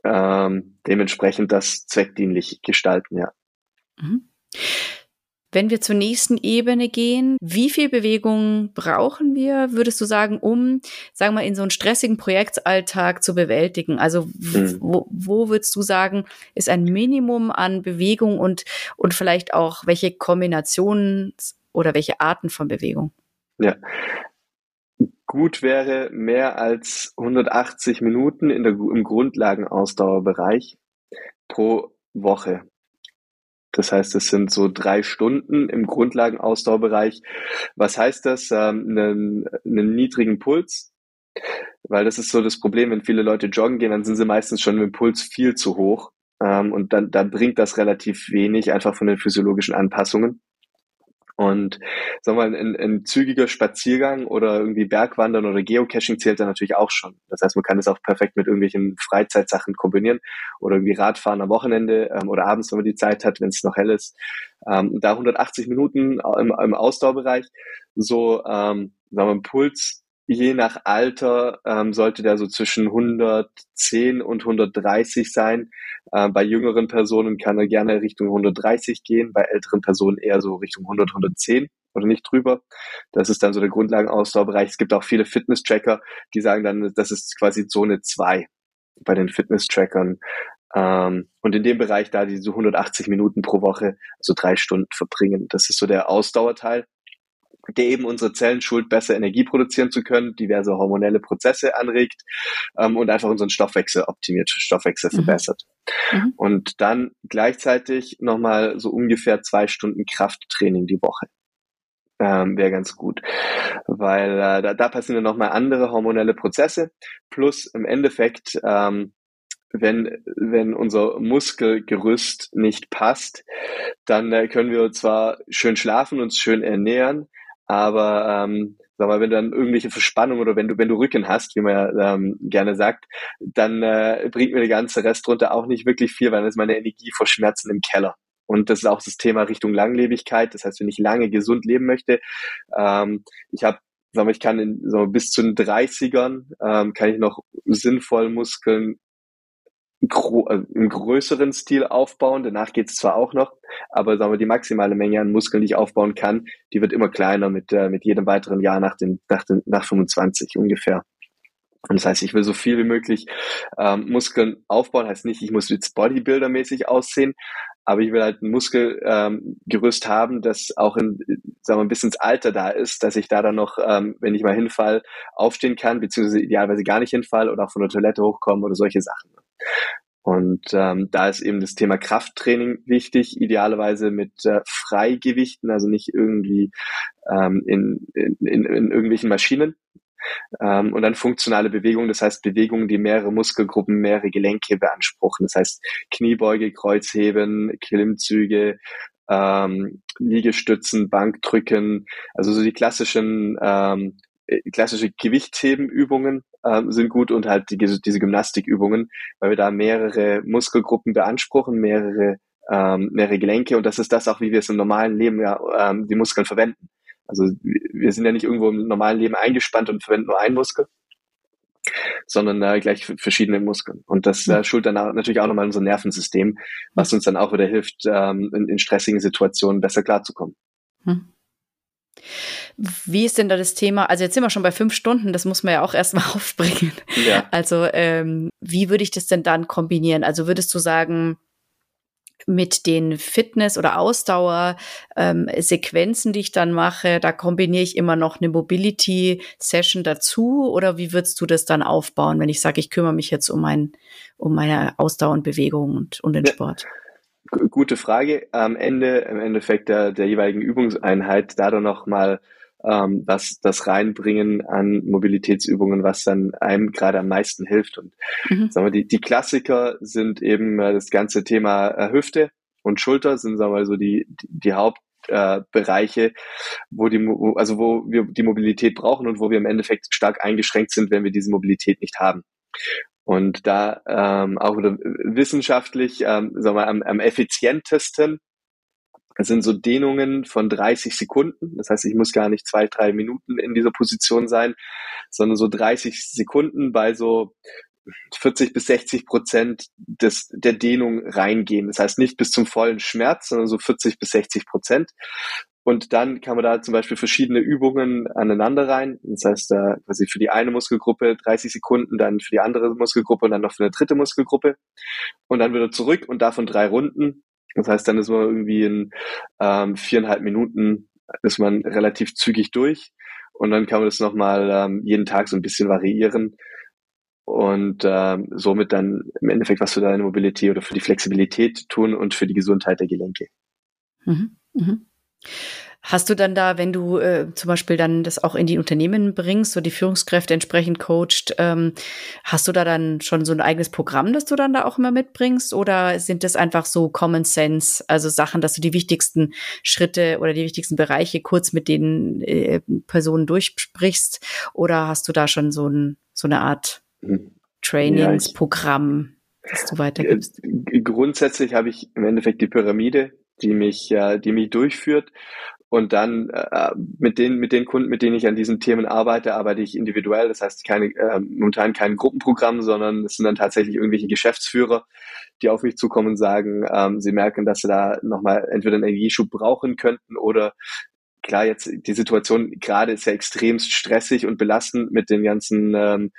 ähm, dementsprechend das zweckdienlich gestalten, ja. Wenn wir zur nächsten Ebene gehen, wie viel Bewegung brauchen wir, würdest du sagen, um, sagen wir, in so einen stressigen Projektalltag zu bewältigen? Also mhm. wo, wo würdest du sagen, ist ein Minimum an Bewegung und, und vielleicht auch welche Kombinationen oder welche Arten von Bewegung? Ja. Gut wäre mehr als 180 Minuten in der, im Grundlagenausdauerbereich pro Woche. Das heißt, es sind so drei Stunden im Grundlagenausdauerbereich. Was heißt das? Ähm, einen, einen niedrigen Puls, weil das ist so das Problem, wenn viele Leute joggen gehen, dann sind sie meistens schon mit dem Puls viel zu hoch. Ähm, und dann, dann bringt das relativ wenig, einfach von den physiologischen Anpassungen. Und sagen wir mal, ein, ein zügiger Spaziergang oder irgendwie Bergwandern oder Geocaching zählt da natürlich auch schon. Das heißt, man kann es auch perfekt mit irgendwelchen Freizeitsachen kombinieren oder irgendwie Radfahren am Wochenende ähm, oder abends, wenn man die Zeit hat, wenn es noch hell ist. Ähm, da 180 Minuten im, im Ausdauerbereich, so ähm, sagen wir, Puls je nach Alter ähm, sollte der so zwischen 110 und 130 sein. Äh, bei jüngeren Personen kann er gerne Richtung 130 gehen, bei älteren Personen eher so Richtung 100, 110 oder nicht drüber. Das ist dann so der Grundlagenausdauerbereich. Es gibt auch viele Fitness-Tracker, die sagen dann, das ist quasi Zone 2 bei den Fitness-Trackern. Ähm, und in dem Bereich da die so 180 Minuten pro Woche, also drei Stunden verbringen. Das ist so der Ausdauerteil der eben unsere Zellen schult, besser Energie produzieren zu können, diverse hormonelle Prozesse anregt ähm, und einfach unseren Stoffwechsel optimiert, Stoffwechsel mhm. verbessert. Mhm. Und dann gleichzeitig nochmal so ungefähr zwei Stunden Krafttraining die Woche. Ähm, Wäre ganz gut, weil äh, da, da passieren dann nochmal andere hormonelle Prozesse, plus im Endeffekt ähm, wenn, wenn unser Muskelgerüst nicht passt, dann äh, können wir zwar schön schlafen, uns schön ernähren, aber ähm, sag mal, wenn du dann irgendwelche Verspannung oder wenn du, wenn du Rücken hast, wie man ja ähm, gerne sagt, dann äh, bringt mir der ganze Rest drunter auch nicht wirklich viel, weil dann ist meine Energie vor Schmerzen im Keller. Und das ist auch das Thema Richtung Langlebigkeit. Das heißt, wenn ich lange gesund leben möchte, ähm, ich habe sag mal, ich kann in, mal, bis zu den 30ern ähm, kann ich noch sinnvoll Muskeln im größeren Stil aufbauen. Danach geht es zwar auch noch, aber sagen wir, die maximale Menge an Muskeln, die ich aufbauen kann, die wird immer kleiner mit, äh, mit jedem weiteren Jahr nach, den, nach, den, nach 25 ungefähr. Und das heißt, ich will so viel wie möglich ähm, Muskeln aufbauen. Heißt nicht, ich muss jetzt Bodybuilder-mäßig aussehen, aber ich will halt ein Muskelgerüst ähm, haben, das auch in, sagen wir, bis ins Alter da ist, dass ich da dann noch, ähm, wenn ich mal hinfall, aufstehen kann, beziehungsweise idealerweise gar nicht hinfall oder auch von der Toilette hochkommen oder solche Sachen. Und ähm, da ist eben das Thema Krafttraining wichtig, idealerweise mit äh, Freigewichten, also nicht irgendwie ähm, in, in, in, in irgendwelchen Maschinen. Ähm, und dann funktionale Bewegungen, das heißt Bewegungen, die mehrere Muskelgruppen, mehrere Gelenke beanspruchen. Das heißt Kniebeuge, Kreuzheben, Klimmzüge, ähm, Liegestützen, Bankdrücken, also so die klassischen ähm, äh, klassische Gewichthebenübungen ähm, sind gut und halt die, diese Gymnastikübungen, weil wir da mehrere Muskelgruppen beanspruchen, mehrere, ähm, mehrere Gelenke und das ist das auch, wie wir es im normalen Leben ja ähm, die Muskeln verwenden. Also wir sind ja nicht irgendwo im normalen Leben eingespannt und verwenden nur einen Muskel, sondern äh, gleich verschiedene Muskeln. Und das äh, schult dann auch, natürlich auch nochmal unser Nervensystem, was uns dann auch wieder hilft, ähm, in, in stressigen Situationen besser klarzukommen. Hm. Wie ist denn da das Thema? Also jetzt sind wir schon bei fünf Stunden, das muss man ja auch erstmal aufbringen. Ja. Also ähm, wie würde ich das denn dann kombinieren? Also würdest du sagen, mit den Fitness- oder Ausdauer-Sequenzen, ähm, die ich dann mache, da kombiniere ich immer noch eine Mobility-Session dazu? Oder wie würdest du das dann aufbauen, wenn ich sage, ich kümmere mich jetzt um, mein, um meine Ausdauer und Bewegung und, und den Sport? Gute Frage. Am Ende, im Endeffekt der, der jeweiligen Übungseinheit, da dann noch mal ähm, was das reinbringen an Mobilitätsübungen, was dann einem gerade am meisten hilft. Und mhm. sagen wir, die, die Klassiker sind eben äh, das ganze Thema äh, Hüfte und Schulter sind sagen wir so die die, die Hauptbereiche, äh, wo die wo, also wo wir die Mobilität brauchen und wo wir im Endeffekt stark eingeschränkt sind, wenn wir diese Mobilität nicht haben. Und da ähm, auch wieder wissenschaftlich, ähm, sagen wir, am, am effizientesten sind so Dehnungen von 30 Sekunden. Das heißt, ich muss gar nicht zwei, drei Minuten in dieser Position sein, sondern so 30 Sekunden bei so 40 bis 60 Prozent des, der Dehnung reingehen. Das heißt nicht bis zum vollen Schmerz, sondern so 40 bis 60 Prozent. Und dann kann man da zum Beispiel verschiedene Übungen aneinander rein. Das heißt, da quasi für die eine Muskelgruppe 30 Sekunden, dann für die andere Muskelgruppe und dann noch für eine dritte Muskelgruppe. Und dann wieder zurück und davon drei Runden. Das heißt, dann ist man irgendwie in ähm, viereinhalb Minuten ist man relativ zügig durch. Und dann kann man das nochmal ähm, jeden Tag so ein bisschen variieren und ähm, somit dann im Endeffekt was für deine Mobilität oder für die Flexibilität tun und für die Gesundheit der Gelenke. Mhm. Mhm. Hast du dann da, wenn du äh, zum Beispiel dann das auch in die Unternehmen bringst, so die Führungskräfte entsprechend coacht, ähm, hast du da dann schon so ein eigenes Programm, das du dann da auch immer mitbringst? Oder sind das einfach so Common Sense, also Sachen, dass du die wichtigsten Schritte oder die wichtigsten Bereiche kurz mit den äh, Personen durchsprichst? Oder hast du da schon so, ein, so eine Art Trainingsprogramm, ja, das du weitergibst? Grundsätzlich habe ich im Endeffekt die Pyramide, die mich, äh, die mich durchführt. Und dann äh, mit den mit den Kunden, mit denen ich an diesen Themen arbeite, arbeite ich individuell. Das heißt keine äh, momentan kein Gruppenprogramm, sondern es sind dann tatsächlich irgendwelche Geschäftsführer, die auf mich zukommen und sagen, ähm, sie merken, dass sie da nochmal entweder einen Energieschub brauchen könnten oder klar, jetzt die Situation gerade ist ja extremst stressig und belastend mit den ganzen ähm,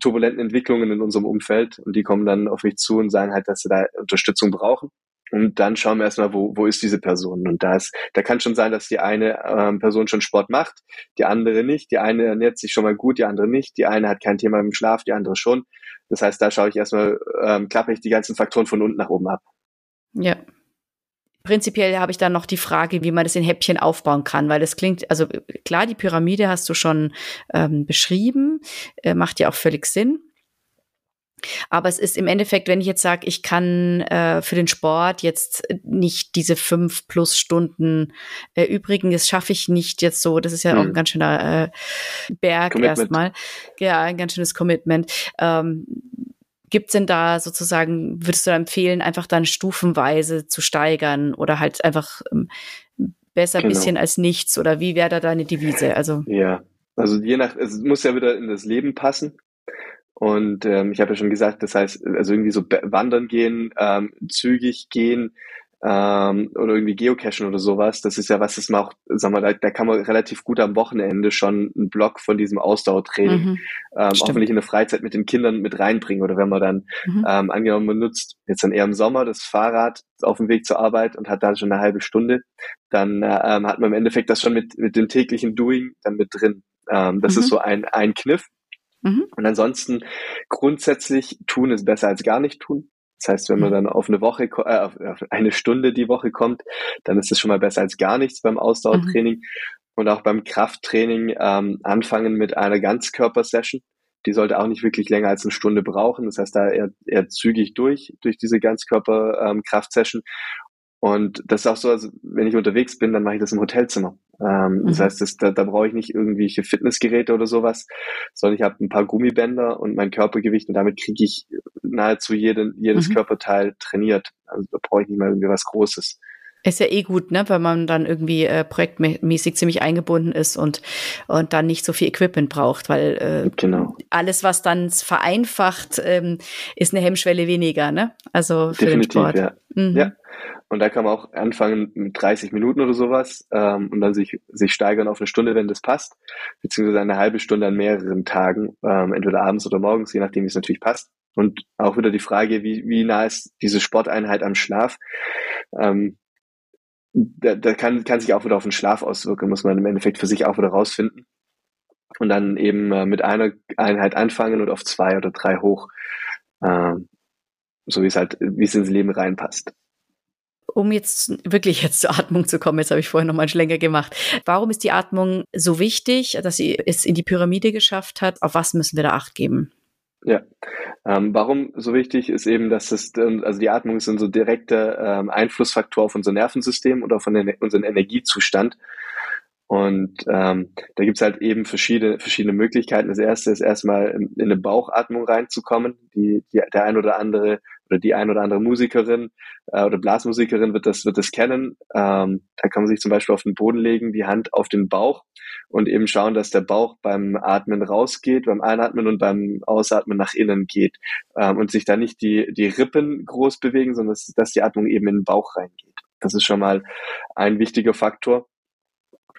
turbulenten Entwicklungen in unserem Umfeld und die kommen dann auf mich zu und sagen halt, dass sie da Unterstützung brauchen. Und dann schauen wir erstmal, wo, wo ist diese Person? Und da ist, da kann schon sein, dass die eine ähm, Person schon Sport macht, die andere nicht. Die eine ernährt sich schon mal gut, die andere nicht. Die eine hat kein Thema im Schlaf, die andere schon. Das heißt, da schaue ich erstmal, ähm, klappe ich die ganzen Faktoren von unten nach oben ab. Ja, Prinzipiell habe ich dann noch die Frage, wie man das in Häppchen aufbauen kann, weil das klingt, also klar, die Pyramide hast du schon ähm, beschrieben, äh, macht ja auch völlig Sinn. Aber es ist im Endeffekt, wenn ich jetzt sage, ich kann äh, für den Sport jetzt nicht diese fünf plus Stunden äh, übrigen, das schaffe ich nicht jetzt so. Das ist ja hm. auch ein ganz schöner äh, Berg erstmal. Ja, ein ganz schönes Commitment. Ähm, Gibt es denn da sozusagen, würdest du empfehlen, einfach dann stufenweise zu steigern oder halt einfach ähm, besser genau. bisschen als nichts oder wie wäre da deine Devise? Also ja, also je nach, es muss ja wieder in das Leben passen. Und ähm, ich habe ja schon gesagt, das heißt, also irgendwie so wandern gehen, ähm, zügig gehen, ähm, oder irgendwie geocachen oder sowas, das ist ja was, das man auch, sag mal, da, da kann man relativ gut am Wochenende schon einen Block von diesem Ausdauertraining mhm, ähm, hoffentlich in der Freizeit mit den Kindern mit reinbringen oder wenn man dann mhm. ähm, angenommen man nutzt jetzt dann eher im Sommer das Fahrrad auf dem Weg zur Arbeit und hat da schon eine halbe Stunde, dann äh, ähm, hat man im Endeffekt das schon mit mit dem täglichen Doing dann mit drin. Ähm, das mhm. ist so ein ein Kniff. Mhm. Und ansonsten grundsätzlich tun ist besser als gar nicht tun. Das heißt, wenn man dann auf eine Woche, äh, auf eine Stunde die Woche kommt, dann ist es schon mal besser als gar nichts beim Ausdauertraining. Mhm. Und auch beim Krafttraining ähm, anfangen mit einer Ganzkörpersession. Die sollte auch nicht wirklich länger als eine Stunde brauchen. Das heißt, da eher, eher zügig durch, durch diese Ganzkörper-Kraftsession. Ähm, und das ist auch so, also wenn ich unterwegs bin, dann mache ich das im Hotelzimmer. Ähm, mhm. Das heißt, das, da, da brauche ich nicht irgendwelche Fitnessgeräte oder sowas, sondern ich habe ein paar Gummibänder und mein Körpergewicht und damit kriege ich nahezu jeden, jedes mhm. Körperteil trainiert. Also da brauche ich nicht mal irgendwie was Großes. Ist ja eh gut, ne, weil man dann irgendwie äh, projektmäßig ziemlich eingebunden ist und, und dann nicht so viel Equipment braucht, weil äh, genau. alles, was dann vereinfacht, ähm, ist eine Hemmschwelle weniger, ne? Also für Definitiv, den Sport. Ja. Mhm. ja. Und da kann man auch anfangen mit 30 Minuten oder sowas ähm, und dann sich, sich steigern auf eine Stunde, wenn das passt, beziehungsweise eine halbe Stunde an mehreren Tagen, ähm, entweder abends oder morgens, je nachdem, wie es natürlich passt. Und auch wieder die Frage, wie, wie nah ist diese Sporteinheit am Schlaf? Ähm, da, da kann, kann sich auch wieder auf den Schlaf auswirken, muss man im Endeffekt für sich auch wieder rausfinden. Und dann eben äh, mit einer Einheit anfangen und auf zwei oder drei hoch. Äh, so wie es halt, wie es ins Leben reinpasst um jetzt wirklich jetzt zur Atmung zu kommen, jetzt habe ich vorher noch mal einen Schlenker gemacht. Warum ist die Atmung so wichtig, dass sie es in die Pyramide geschafft hat? Auf was müssen wir da Acht geben? Ja, ähm, warum so wichtig ist eben, dass es, also die Atmung ist ein so direkter ähm, Einflussfaktor auf unser Nervensystem oder auf unseren Energiezustand. Und ähm, da gibt's halt eben verschiedene, verschiedene Möglichkeiten. Das erste ist erstmal in, in eine Bauchatmung reinzukommen. Die, die, der ein oder andere oder die ein oder andere Musikerin äh, oder Blasmusikerin wird das, wird das kennen. Ähm, da kann man sich zum Beispiel auf den Boden legen, die Hand auf den Bauch und eben schauen, dass der Bauch beim Atmen rausgeht, beim Einatmen und beim Ausatmen nach innen geht ähm, und sich da nicht die, die Rippen groß bewegen, sondern dass, dass die Atmung eben in den Bauch reingeht. Das ist schon mal ein wichtiger Faktor.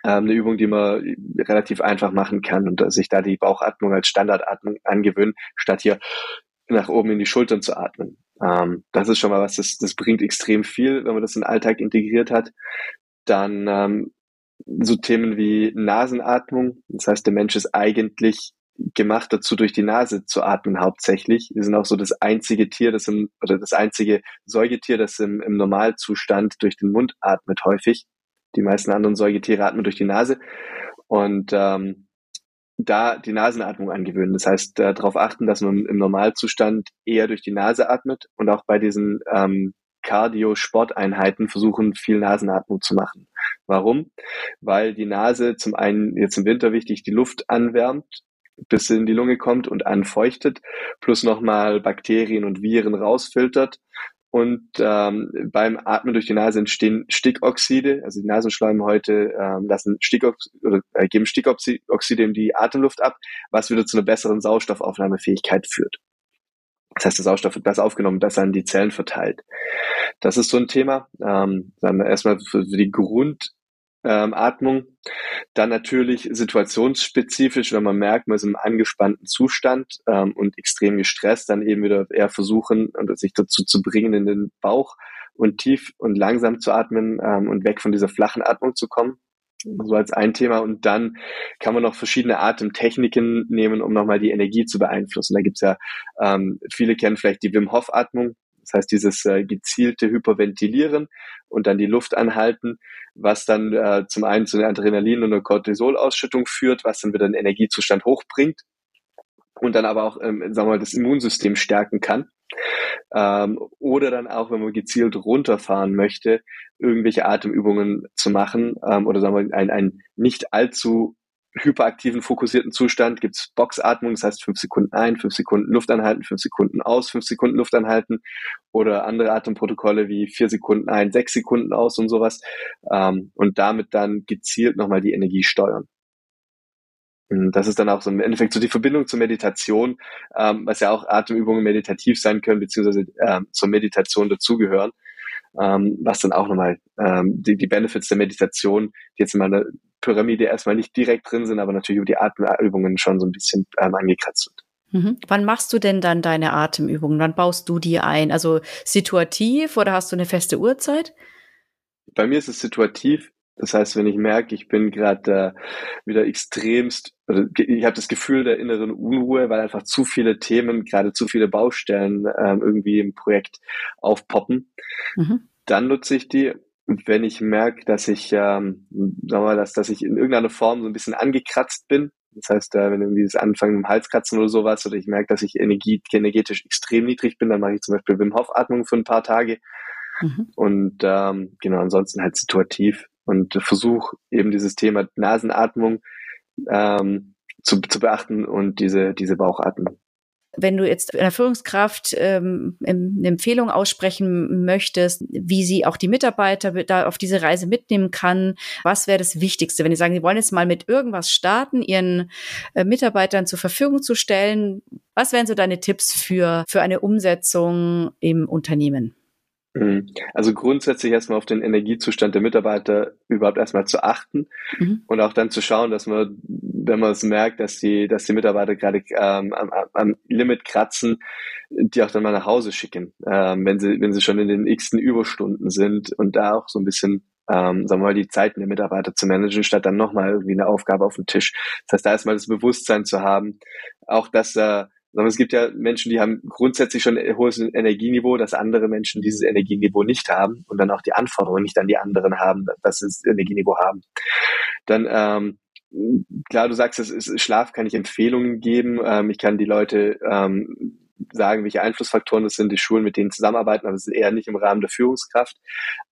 Ähm, eine Übung, die man relativ einfach machen kann und sich da die Bauchatmung als Standardatmung angewöhnen, statt hier nach oben in die Schultern zu atmen. Ähm, das ist schon mal was, das, das bringt extrem viel, wenn man das in den Alltag integriert hat. Dann ähm, so Themen wie Nasenatmung. Das heißt, der Mensch ist eigentlich gemacht dazu, durch die Nase zu atmen hauptsächlich. Wir sind auch so das einzige Tier, das im, oder das einzige Säugetier, das im, im Normalzustand durch den Mund atmet häufig. Die meisten anderen Säugetiere atmen durch die Nase. Und ähm, da die Nasenatmung angewöhnen. Das heißt, äh, darauf achten, dass man im Normalzustand eher durch die Nase atmet und auch bei diesen ähm, Cardio-Sporteinheiten versuchen, viel Nasenatmung zu machen. Warum? Weil die Nase zum einen jetzt im Winter wichtig die Luft anwärmt, bis sie in die Lunge kommt und anfeuchtet, plus nochmal Bakterien und Viren rausfiltert und ähm, beim Atmen durch die Nase entstehen Stickoxide, also die Nasenschleimhäute ähm, lassen Stickoxide oder äh, geben Stickoxide in die Atemluft ab, was wieder zu einer besseren Sauerstoffaufnahmefähigkeit führt. Das heißt, der Sauerstoff wird besser aufgenommen, besser an die Zellen verteilt. Das ist so ein Thema. Ähm, dann erstmal für die Grund ähm, Atmung. Dann natürlich situationsspezifisch, wenn man merkt, man ist im angespannten Zustand ähm, und extrem gestresst, dann eben wieder eher versuchen sich dazu zu bringen, in den Bauch und tief und langsam zu atmen ähm, und weg von dieser flachen Atmung zu kommen. So als ein Thema. Und dann kann man noch verschiedene Atemtechniken nehmen, um nochmal die Energie zu beeinflussen. Da gibt's ja, ähm, viele kennen vielleicht die Wim Hof Atmung. Das heißt, dieses äh, gezielte Hyperventilieren und dann die Luft anhalten, was dann äh, zum einen zu einer Adrenalin- und einer Cortisolausschüttung führt, was dann wieder den Energiezustand hochbringt und dann aber auch, ähm, sagen wir mal, das Immunsystem stärken kann. Ähm, oder dann auch, wenn man gezielt runterfahren möchte, irgendwelche Atemübungen zu machen ähm, oder sagen wir ein, ein nicht allzu hyperaktiven, fokussierten Zustand. Gibt es Boxatmung, das heißt fünf Sekunden ein, fünf Sekunden Luft anhalten, fünf Sekunden aus, fünf Sekunden Luft anhalten oder andere Atemprotokolle wie vier Sekunden ein, sechs Sekunden aus und sowas. Ähm, und damit dann gezielt nochmal die Energie steuern. Und das ist dann auch so im Endeffekt so die Verbindung zur Meditation, ähm, was ja auch Atemübungen meditativ sein können, beziehungsweise ähm, zur Meditation dazugehören ähm, was dann auch nochmal ähm, die, die Benefits der Meditation, die jetzt in meiner Pyramide erstmal nicht direkt drin sind, aber natürlich über die Atemübungen schon so ein bisschen ähm, angekratzt sind. Mhm. Wann machst du denn dann deine Atemübungen? Wann baust du die ein? Also situativ oder hast du eine feste Uhrzeit? Bei mir ist es situativ. Das heißt, wenn ich merke, ich bin gerade äh, wieder extremst, also ich habe das Gefühl der inneren Unruhe, weil einfach zu viele Themen, gerade zu viele Baustellen ähm, irgendwie im Projekt aufpoppen, mhm. dann nutze ich die. Wenn ich merke, dass ich, ähm, sagen wir mal, dass, dass ich in irgendeiner Form so ein bisschen angekratzt bin, das heißt, äh, wenn irgendwie das Anfangen im Halskratzen oder sowas, oder ich merke, dass ich energie, energetisch extrem niedrig bin, dann mache ich zum Beispiel Wim Hof Atmung für ein paar Tage. Mhm. Und ähm, genau, ansonsten halt situativ und versuche eben dieses Thema Nasenatmung ähm, zu, zu beachten und diese, diese Bauchatmung. Wenn du jetzt einer Führungskraft ähm, eine Empfehlung aussprechen möchtest, wie sie auch die Mitarbeiter da auf diese Reise mitnehmen kann, was wäre das Wichtigste? Wenn die sagen, sie wollen jetzt mal mit irgendwas starten, ihren äh, Mitarbeitern zur Verfügung zu stellen, was wären so deine Tipps für, für eine Umsetzung im Unternehmen? Mhm. Also grundsätzlich erstmal auf den Energiezustand der Mitarbeiter überhaupt erstmal zu achten mhm. und auch dann zu schauen, dass man, wenn man es merkt, dass die, dass die Mitarbeiter gerade ähm, am, am Limit kratzen, die auch dann mal nach Hause schicken, ähm, wenn sie, wenn sie schon in den x-ten Überstunden sind und da auch so ein bisschen ähm, sagen wir mal, die Zeiten der Mitarbeiter zu managen, statt dann nochmal irgendwie eine Aufgabe auf den Tisch. Das heißt, da erstmal das Bewusstsein zu haben, auch dass äh, sondern es gibt ja Menschen, die haben grundsätzlich schon ein hohes Energieniveau, dass andere Menschen dieses Energieniveau nicht haben und dann auch die Anforderungen nicht an die anderen haben, dass sie das Energieniveau haben. Dann ähm, klar, du sagst, es ist Schlaf, kann ich Empfehlungen geben. Ähm, ich kann die Leute ähm, sagen, welche Einflussfaktoren das sind, die Schulen, mit denen zusammenarbeiten, aber es ist eher nicht im Rahmen der Führungskraft.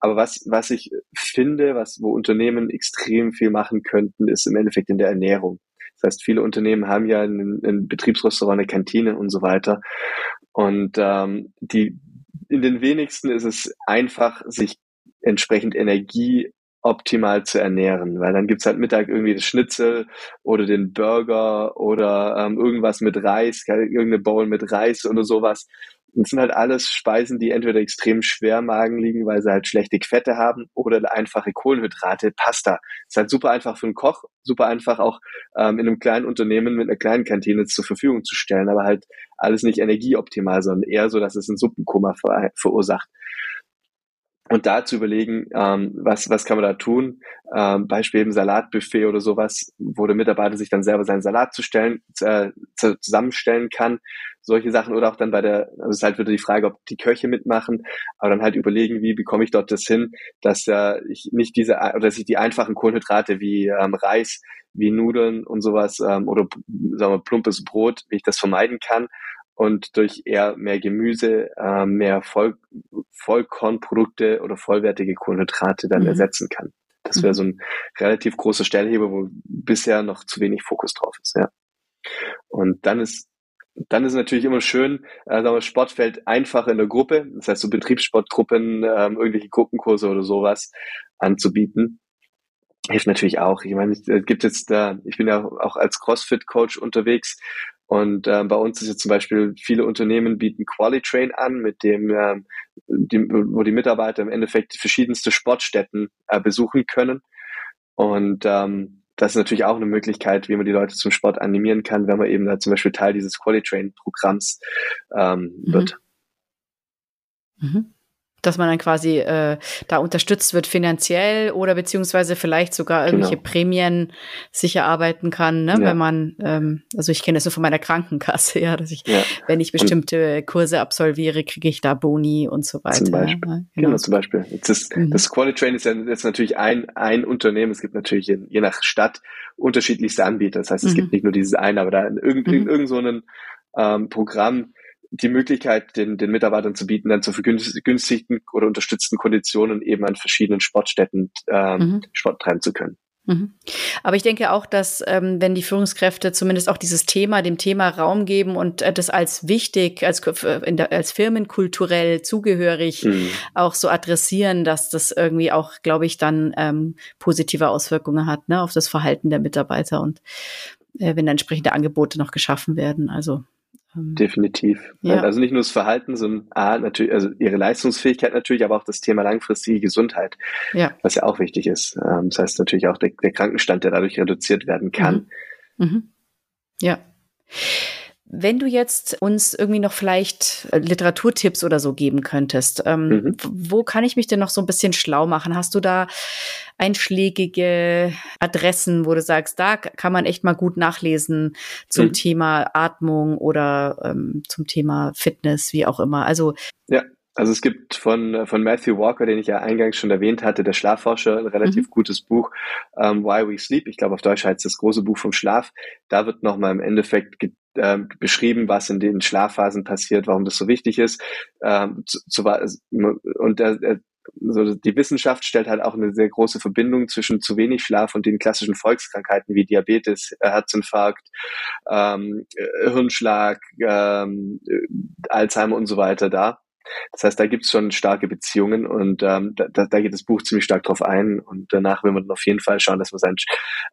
Aber was, was ich finde, was, wo Unternehmen extrem viel machen könnten, ist im Endeffekt in der Ernährung. Das heißt, viele Unternehmen haben ja ein, ein Betriebsrestaurant, eine Kantine und so weiter. Und ähm, die in den wenigsten ist es einfach, sich entsprechend Energie optimal zu ernähren, weil dann gibt's halt Mittag irgendwie das Schnitzel oder den Burger oder ähm, irgendwas mit Reis, irgendeine Bowl mit Reis oder sowas. Das sind halt alles Speisen, die entweder extrem schwer im Magen liegen, weil sie halt schlechte Fette haben oder einfache Kohlenhydrate, Pasta. Ist halt super einfach für einen Koch, super einfach auch ähm, in einem kleinen Unternehmen mit einer kleinen Kantine zur Verfügung zu stellen, aber halt alles nicht energieoptimal, sondern eher so, dass es ein Suppenkoma ver verursacht und da zu überlegen, ähm, was, was kann man da tun? Ähm, Beispiel eben Salatbuffet oder sowas, wo der Mitarbeiter sich dann selber seinen Salat zu stellen, äh, zusammenstellen kann. Solche Sachen oder auch dann bei der, also es ist halt wieder die Frage, ob die Köche mitmachen, aber dann halt überlegen, wie bekomme ich dort das hin, dass äh, ich nicht diese, oder dass ich die einfachen Kohlenhydrate wie ähm, Reis, wie Nudeln und sowas ähm, oder sagen wir plumpes Brot, wie ich das vermeiden kann, und durch eher mehr Gemüse, äh, mehr Voll Vollkornprodukte oder vollwertige Kohlenhydrate dann mhm. ersetzen kann. Das wäre so ein relativ großer Stellheber, wo bisher noch zu wenig Fokus drauf ist, ja. Und dann ist dann ist natürlich immer schön, äh, sagen wir, Sport fällt einfach in der Gruppe, das heißt so Betriebssportgruppen, ähm, irgendwelche Gruppenkurse oder sowas anzubieten. Hilft natürlich auch. Ich meine, es gibt jetzt da, ich bin ja auch als CrossFit-Coach unterwegs und äh, bei uns ist jetzt zum Beispiel, viele Unternehmen bieten Qualitrain an, mit dem, äh, die, wo die Mitarbeiter im Endeffekt verschiedenste Sportstätten äh, besuchen können. Und ähm, das ist natürlich auch eine Möglichkeit, wie man die Leute zum Sport animieren kann, wenn man eben da zum Beispiel Teil dieses Qualitrain-Programms ähm, mhm. wird. Mhm dass man dann quasi äh, da unterstützt wird finanziell oder beziehungsweise vielleicht sogar irgendwelche genau. Prämien sich erarbeiten kann, ne? Ja. wenn man, ähm, also ich kenne das so von meiner Krankenkasse, ja, dass ich, ja. wenn ich bestimmte und Kurse absolviere, kriege ich da Boni und so weiter. Zum Beispiel. Ja, genau. genau. zum Beispiel. Jetzt ist, mhm. Das Quality Train ist ja jetzt natürlich ein, ein Unternehmen, es gibt natürlich in, je nach Stadt unterschiedlichste Anbieter. Das heißt, es mhm. gibt nicht nur dieses eine, aber da in, irgend, mhm. irgend so ähm, Programm die Möglichkeit, den, den Mitarbeitern zu bieten, dann zu vergünstigten oder unterstützten Konditionen eben an verschiedenen Sportstätten ähm, mhm. Sport treiben zu können. Mhm. Aber ich denke auch, dass ähm, wenn die Führungskräfte zumindest auch dieses Thema, dem Thema Raum geben und äh, das als wichtig, als, in der, als firmenkulturell zugehörig mhm. auch so adressieren, dass das irgendwie auch, glaube ich, dann ähm, positive Auswirkungen hat ne, auf das Verhalten der Mitarbeiter und äh, wenn entsprechende Angebote noch geschaffen werden. Also Definitiv. Ja. Also nicht nur das Verhalten, sondern A, natürlich, also ihre Leistungsfähigkeit natürlich, aber auch das Thema langfristige Gesundheit, ja. was ja auch wichtig ist. Ähm, das heißt natürlich auch der, der Krankenstand, der dadurch reduziert werden kann. Mhm. Mhm. Ja. Wenn du jetzt uns irgendwie noch vielleicht äh, Literaturtipps oder so geben könntest, ähm, mhm. wo kann ich mich denn noch so ein bisschen schlau machen? Hast du da einschlägige Adressen, wo du sagst, da kann man echt mal gut nachlesen zum mhm. Thema Atmung oder ähm, zum Thema Fitness, wie auch immer? Also ja. Also es gibt von, von Matthew Walker, den ich ja eingangs schon erwähnt hatte, der Schlafforscher, ein relativ mhm. gutes Buch, um, ähm, Why We Sleep. Ich glaube, auf Deutsch heißt das große Buch vom Schlaf. Da wird nochmal im Endeffekt äh, beschrieben, was in den Schlafphasen passiert, warum das so wichtig ist. Ähm, zu, zu, und der, so die Wissenschaft stellt halt auch eine sehr große Verbindung zwischen zu wenig Schlaf und den klassischen Volkskrankheiten wie Diabetes, Herzinfarkt, ähm, Hirnschlag, ähm, Alzheimer und so weiter da. Das heißt, da gibt es schon starke Beziehungen und ähm, da, da geht das Buch ziemlich stark drauf ein und danach will man auf jeden Fall schauen, dass man sein,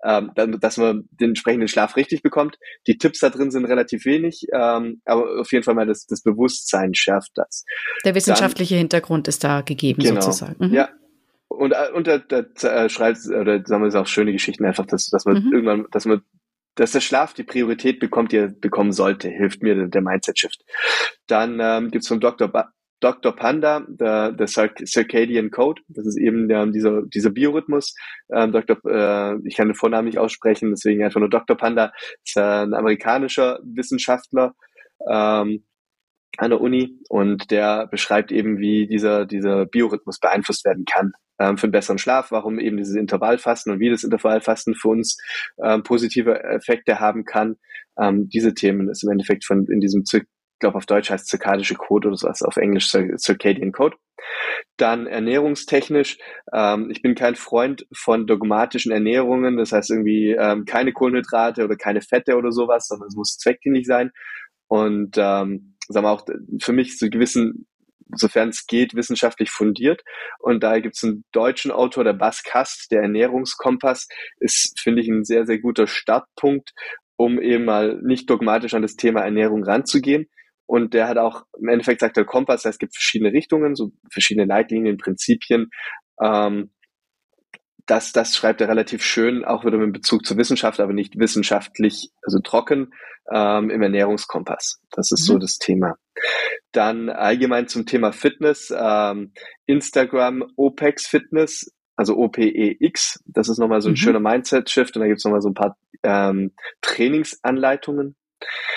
ähm, dass man den entsprechenden Schlaf richtig bekommt. Die Tipps da drin sind relativ wenig, ähm, aber auf jeden Fall mal das, das Bewusstsein schärft das. Der wissenschaftliche dann, Hintergrund ist da gegeben genau, sozusagen. Mhm. Ja, und, äh, und da, da äh, schreibt oder sagen wir es auch schöne Geschichten einfach, dass, dass man mhm. irgendwann, dass man dass der Schlaf die Priorität bekommt, die er bekommen sollte, hilft mir der, der Mindset-Shift. Dann ähm, gibt es vom Dr. Ba Dr. Panda, der, der Circadian Code, das ist eben der, dieser, dieser Biorhythmus. Ähm, Dr. Äh, ich kann den Vornamen nicht aussprechen, deswegen einfach nur Dr. Panda, ist äh, ein amerikanischer Wissenschaftler ähm, an der Uni und der beschreibt eben, wie dieser, dieser Biorhythmus beeinflusst werden kann ähm, für einen besseren Schlaf, warum eben dieses Intervallfasten und wie das Intervallfasten für uns ähm, positive Effekte haben kann. Ähm, diese Themen ist im Endeffekt von in diesem glaube auf Deutsch heißt zirkadische Code oder sowas, auf Englisch Circadian Code. Dann ernährungstechnisch, ähm, ich bin kein Freund von dogmatischen Ernährungen, das heißt irgendwie ähm, keine Kohlenhydrate oder keine Fette oder sowas, sondern es muss zweckdienlich sein. Und ähm, sagen wir auch für mich so gewissen sofern es geht, wissenschaftlich fundiert. Und da gibt es einen deutschen Autor, der Bas Kast, der Ernährungskompass, ist, finde ich, ein sehr, sehr guter Startpunkt, um eben mal nicht dogmatisch an das Thema Ernährung ranzugehen. Und der hat auch, im Endeffekt sagt der Kompass, es gibt verschiedene Richtungen, so verschiedene Leitlinien, Prinzipien. Ähm, das, das schreibt er relativ schön, auch wieder mit Bezug zur Wissenschaft, aber nicht wissenschaftlich, also trocken, ähm, im Ernährungskompass. Das ist mhm. so das Thema. Dann allgemein zum Thema Fitness, ähm, Instagram OPEX Fitness, also OPEX, das ist nochmal so ein mhm. schöner Mindset-Shift und da gibt's nochmal so ein paar ähm, Trainingsanleitungen.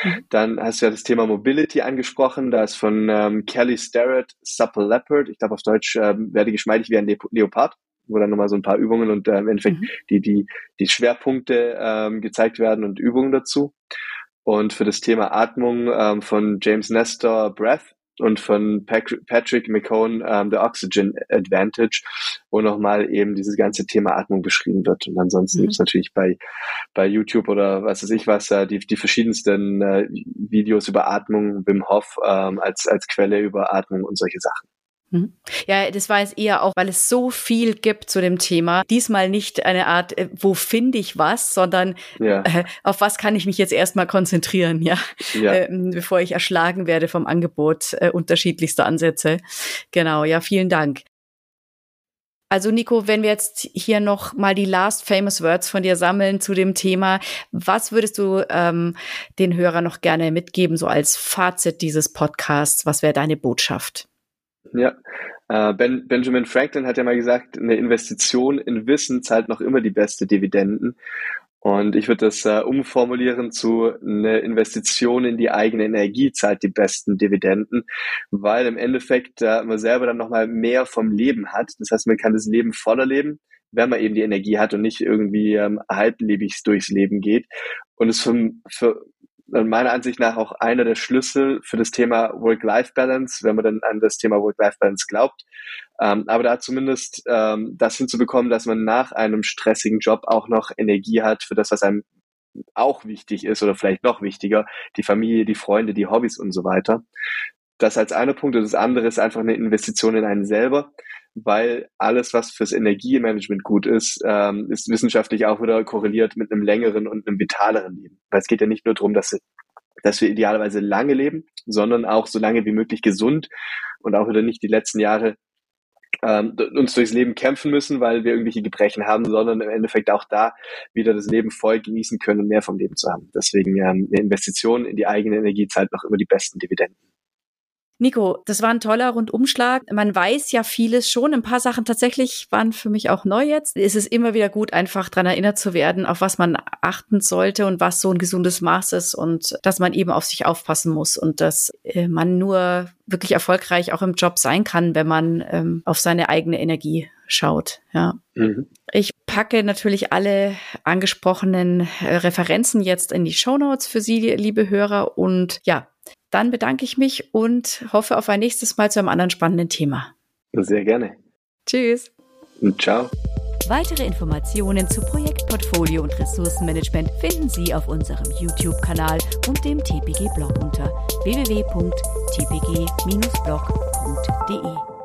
Mhm. Dann hast du ja das Thema Mobility angesprochen. Da ist von ähm, Kelly Starrett Supple Leopard. Ich glaube auf Deutsch ähm, werde geschmeidig wie ein Le Leopard, wo dann nochmal so ein paar Übungen und äh, im Endeffekt mhm. die, die, die Schwerpunkte ähm, gezeigt werden und Übungen dazu. Und für das Thema Atmung ähm, von James Nestor Breath und von Patrick McCone ähm, The Oxygen Advantage, wo nochmal eben dieses ganze Thema Atmung beschrieben wird. Und ansonsten mhm. gibt es natürlich bei, bei YouTube oder was weiß ich was, äh, die, die verschiedensten äh, Videos über Atmung, Wim Hof ähm, als, als Quelle über Atmung und solche Sachen. Mhm. Ja, das war jetzt eher auch, weil es so viel gibt zu dem Thema. Diesmal nicht eine Art, äh, wo finde ich was, sondern ja. äh, auf was kann ich mich jetzt erstmal konzentrieren, ja, ja. Äh, bevor ich erschlagen werde vom Angebot äh, unterschiedlichster Ansätze. Genau, ja, vielen Dank. Also Nico, wenn wir jetzt hier noch mal die last famous words von dir sammeln zu dem Thema, was würdest du ähm, den Hörern noch gerne mitgeben, so als Fazit dieses Podcasts? Was wäre deine Botschaft? Ja, äh, ben, Benjamin Franklin hat ja mal gesagt, eine Investition in Wissen zahlt noch immer die beste Dividenden. Und ich würde das äh, umformulieren zu eine Investition in die eigene Energie zahlt die besten Dividenden, weil im Endeffekt äh, man selber dann nochmal mehr vom Leben hat. Das heißt, man kann das Leben voller leben, wenn man eben die Energie hat und nicht irgendwie ähm, halblebig durchs Leben geht. Und es für, für meiner Ansicht nach auch einer der Schlüssel für das Thema Work-Life-Balance, wenn man dann an das Thema Work-Life-Balance glaubt. Ähm, aber da zumindest ähm, das hinzubekommen, dass man nach einem stressigen Job auch noch Energie hat für das, was einem auch wichtig ist oder vielleicht noch wichtiger, die Familie, die Freunde, die Hobbys und so weiter. Das als einer Punkt und das andere ist einfach eine Investition in einen selber weil alles, was fürs Energiemanagement gut ist, ähm, ist wissenschaftlich auch wieder korreliert mit einem längeren und einem vitaleren Leben. Weil es geht ja nicht nur darum, dass, dass wir idealerweise lange leben, sondern auch so lange wie möglich gesund und auch wieder nicht die letzten Jahre ähm, uns durchs Leben kämpfen müssen, weil wir irgendwelche Gebrechen haben, sondern im Endeffekt auch da wieder das Leben voll genießen können und mehr vom Leben zu haben. Deswegen ähm, eine Investition in die eigene Energie zahlt noch immer die besten Dividenden. Nico, das war ein toller Rundumschlag. Man weiß ja vieles schon. Ein paar Sachen tatsächlich waren für mich auch neu jetzt. Es ist immer wieder gut, einfach dran erinnert zu werden, auf was man achten sollte und was so ein gesundes Maß ist und dass man eben auf sich aufpassen muss und dass äh, man nur wirklich erfolgreich auch im Job sein kann, wenn man ähm, auf seine eigene Energie schaut. Ja. Mhm. Ich packe natürlich alle angesprochenen äh, Referenzen jetzt in die Show Notes für Sie, liebe Hörer. Und ja, dann bedanke ich mich und hoffe auf ein nächstes Mal zu einem anderen spannenden Thema. Sehr gerne. Tschüss. Und ciao. Weitere Informationen zu Projektportfolio und Ressourcenmanagement finden Sie auf unserem YouTube-Kanal und dem TPG-Blog unter www.tpg-blog.de.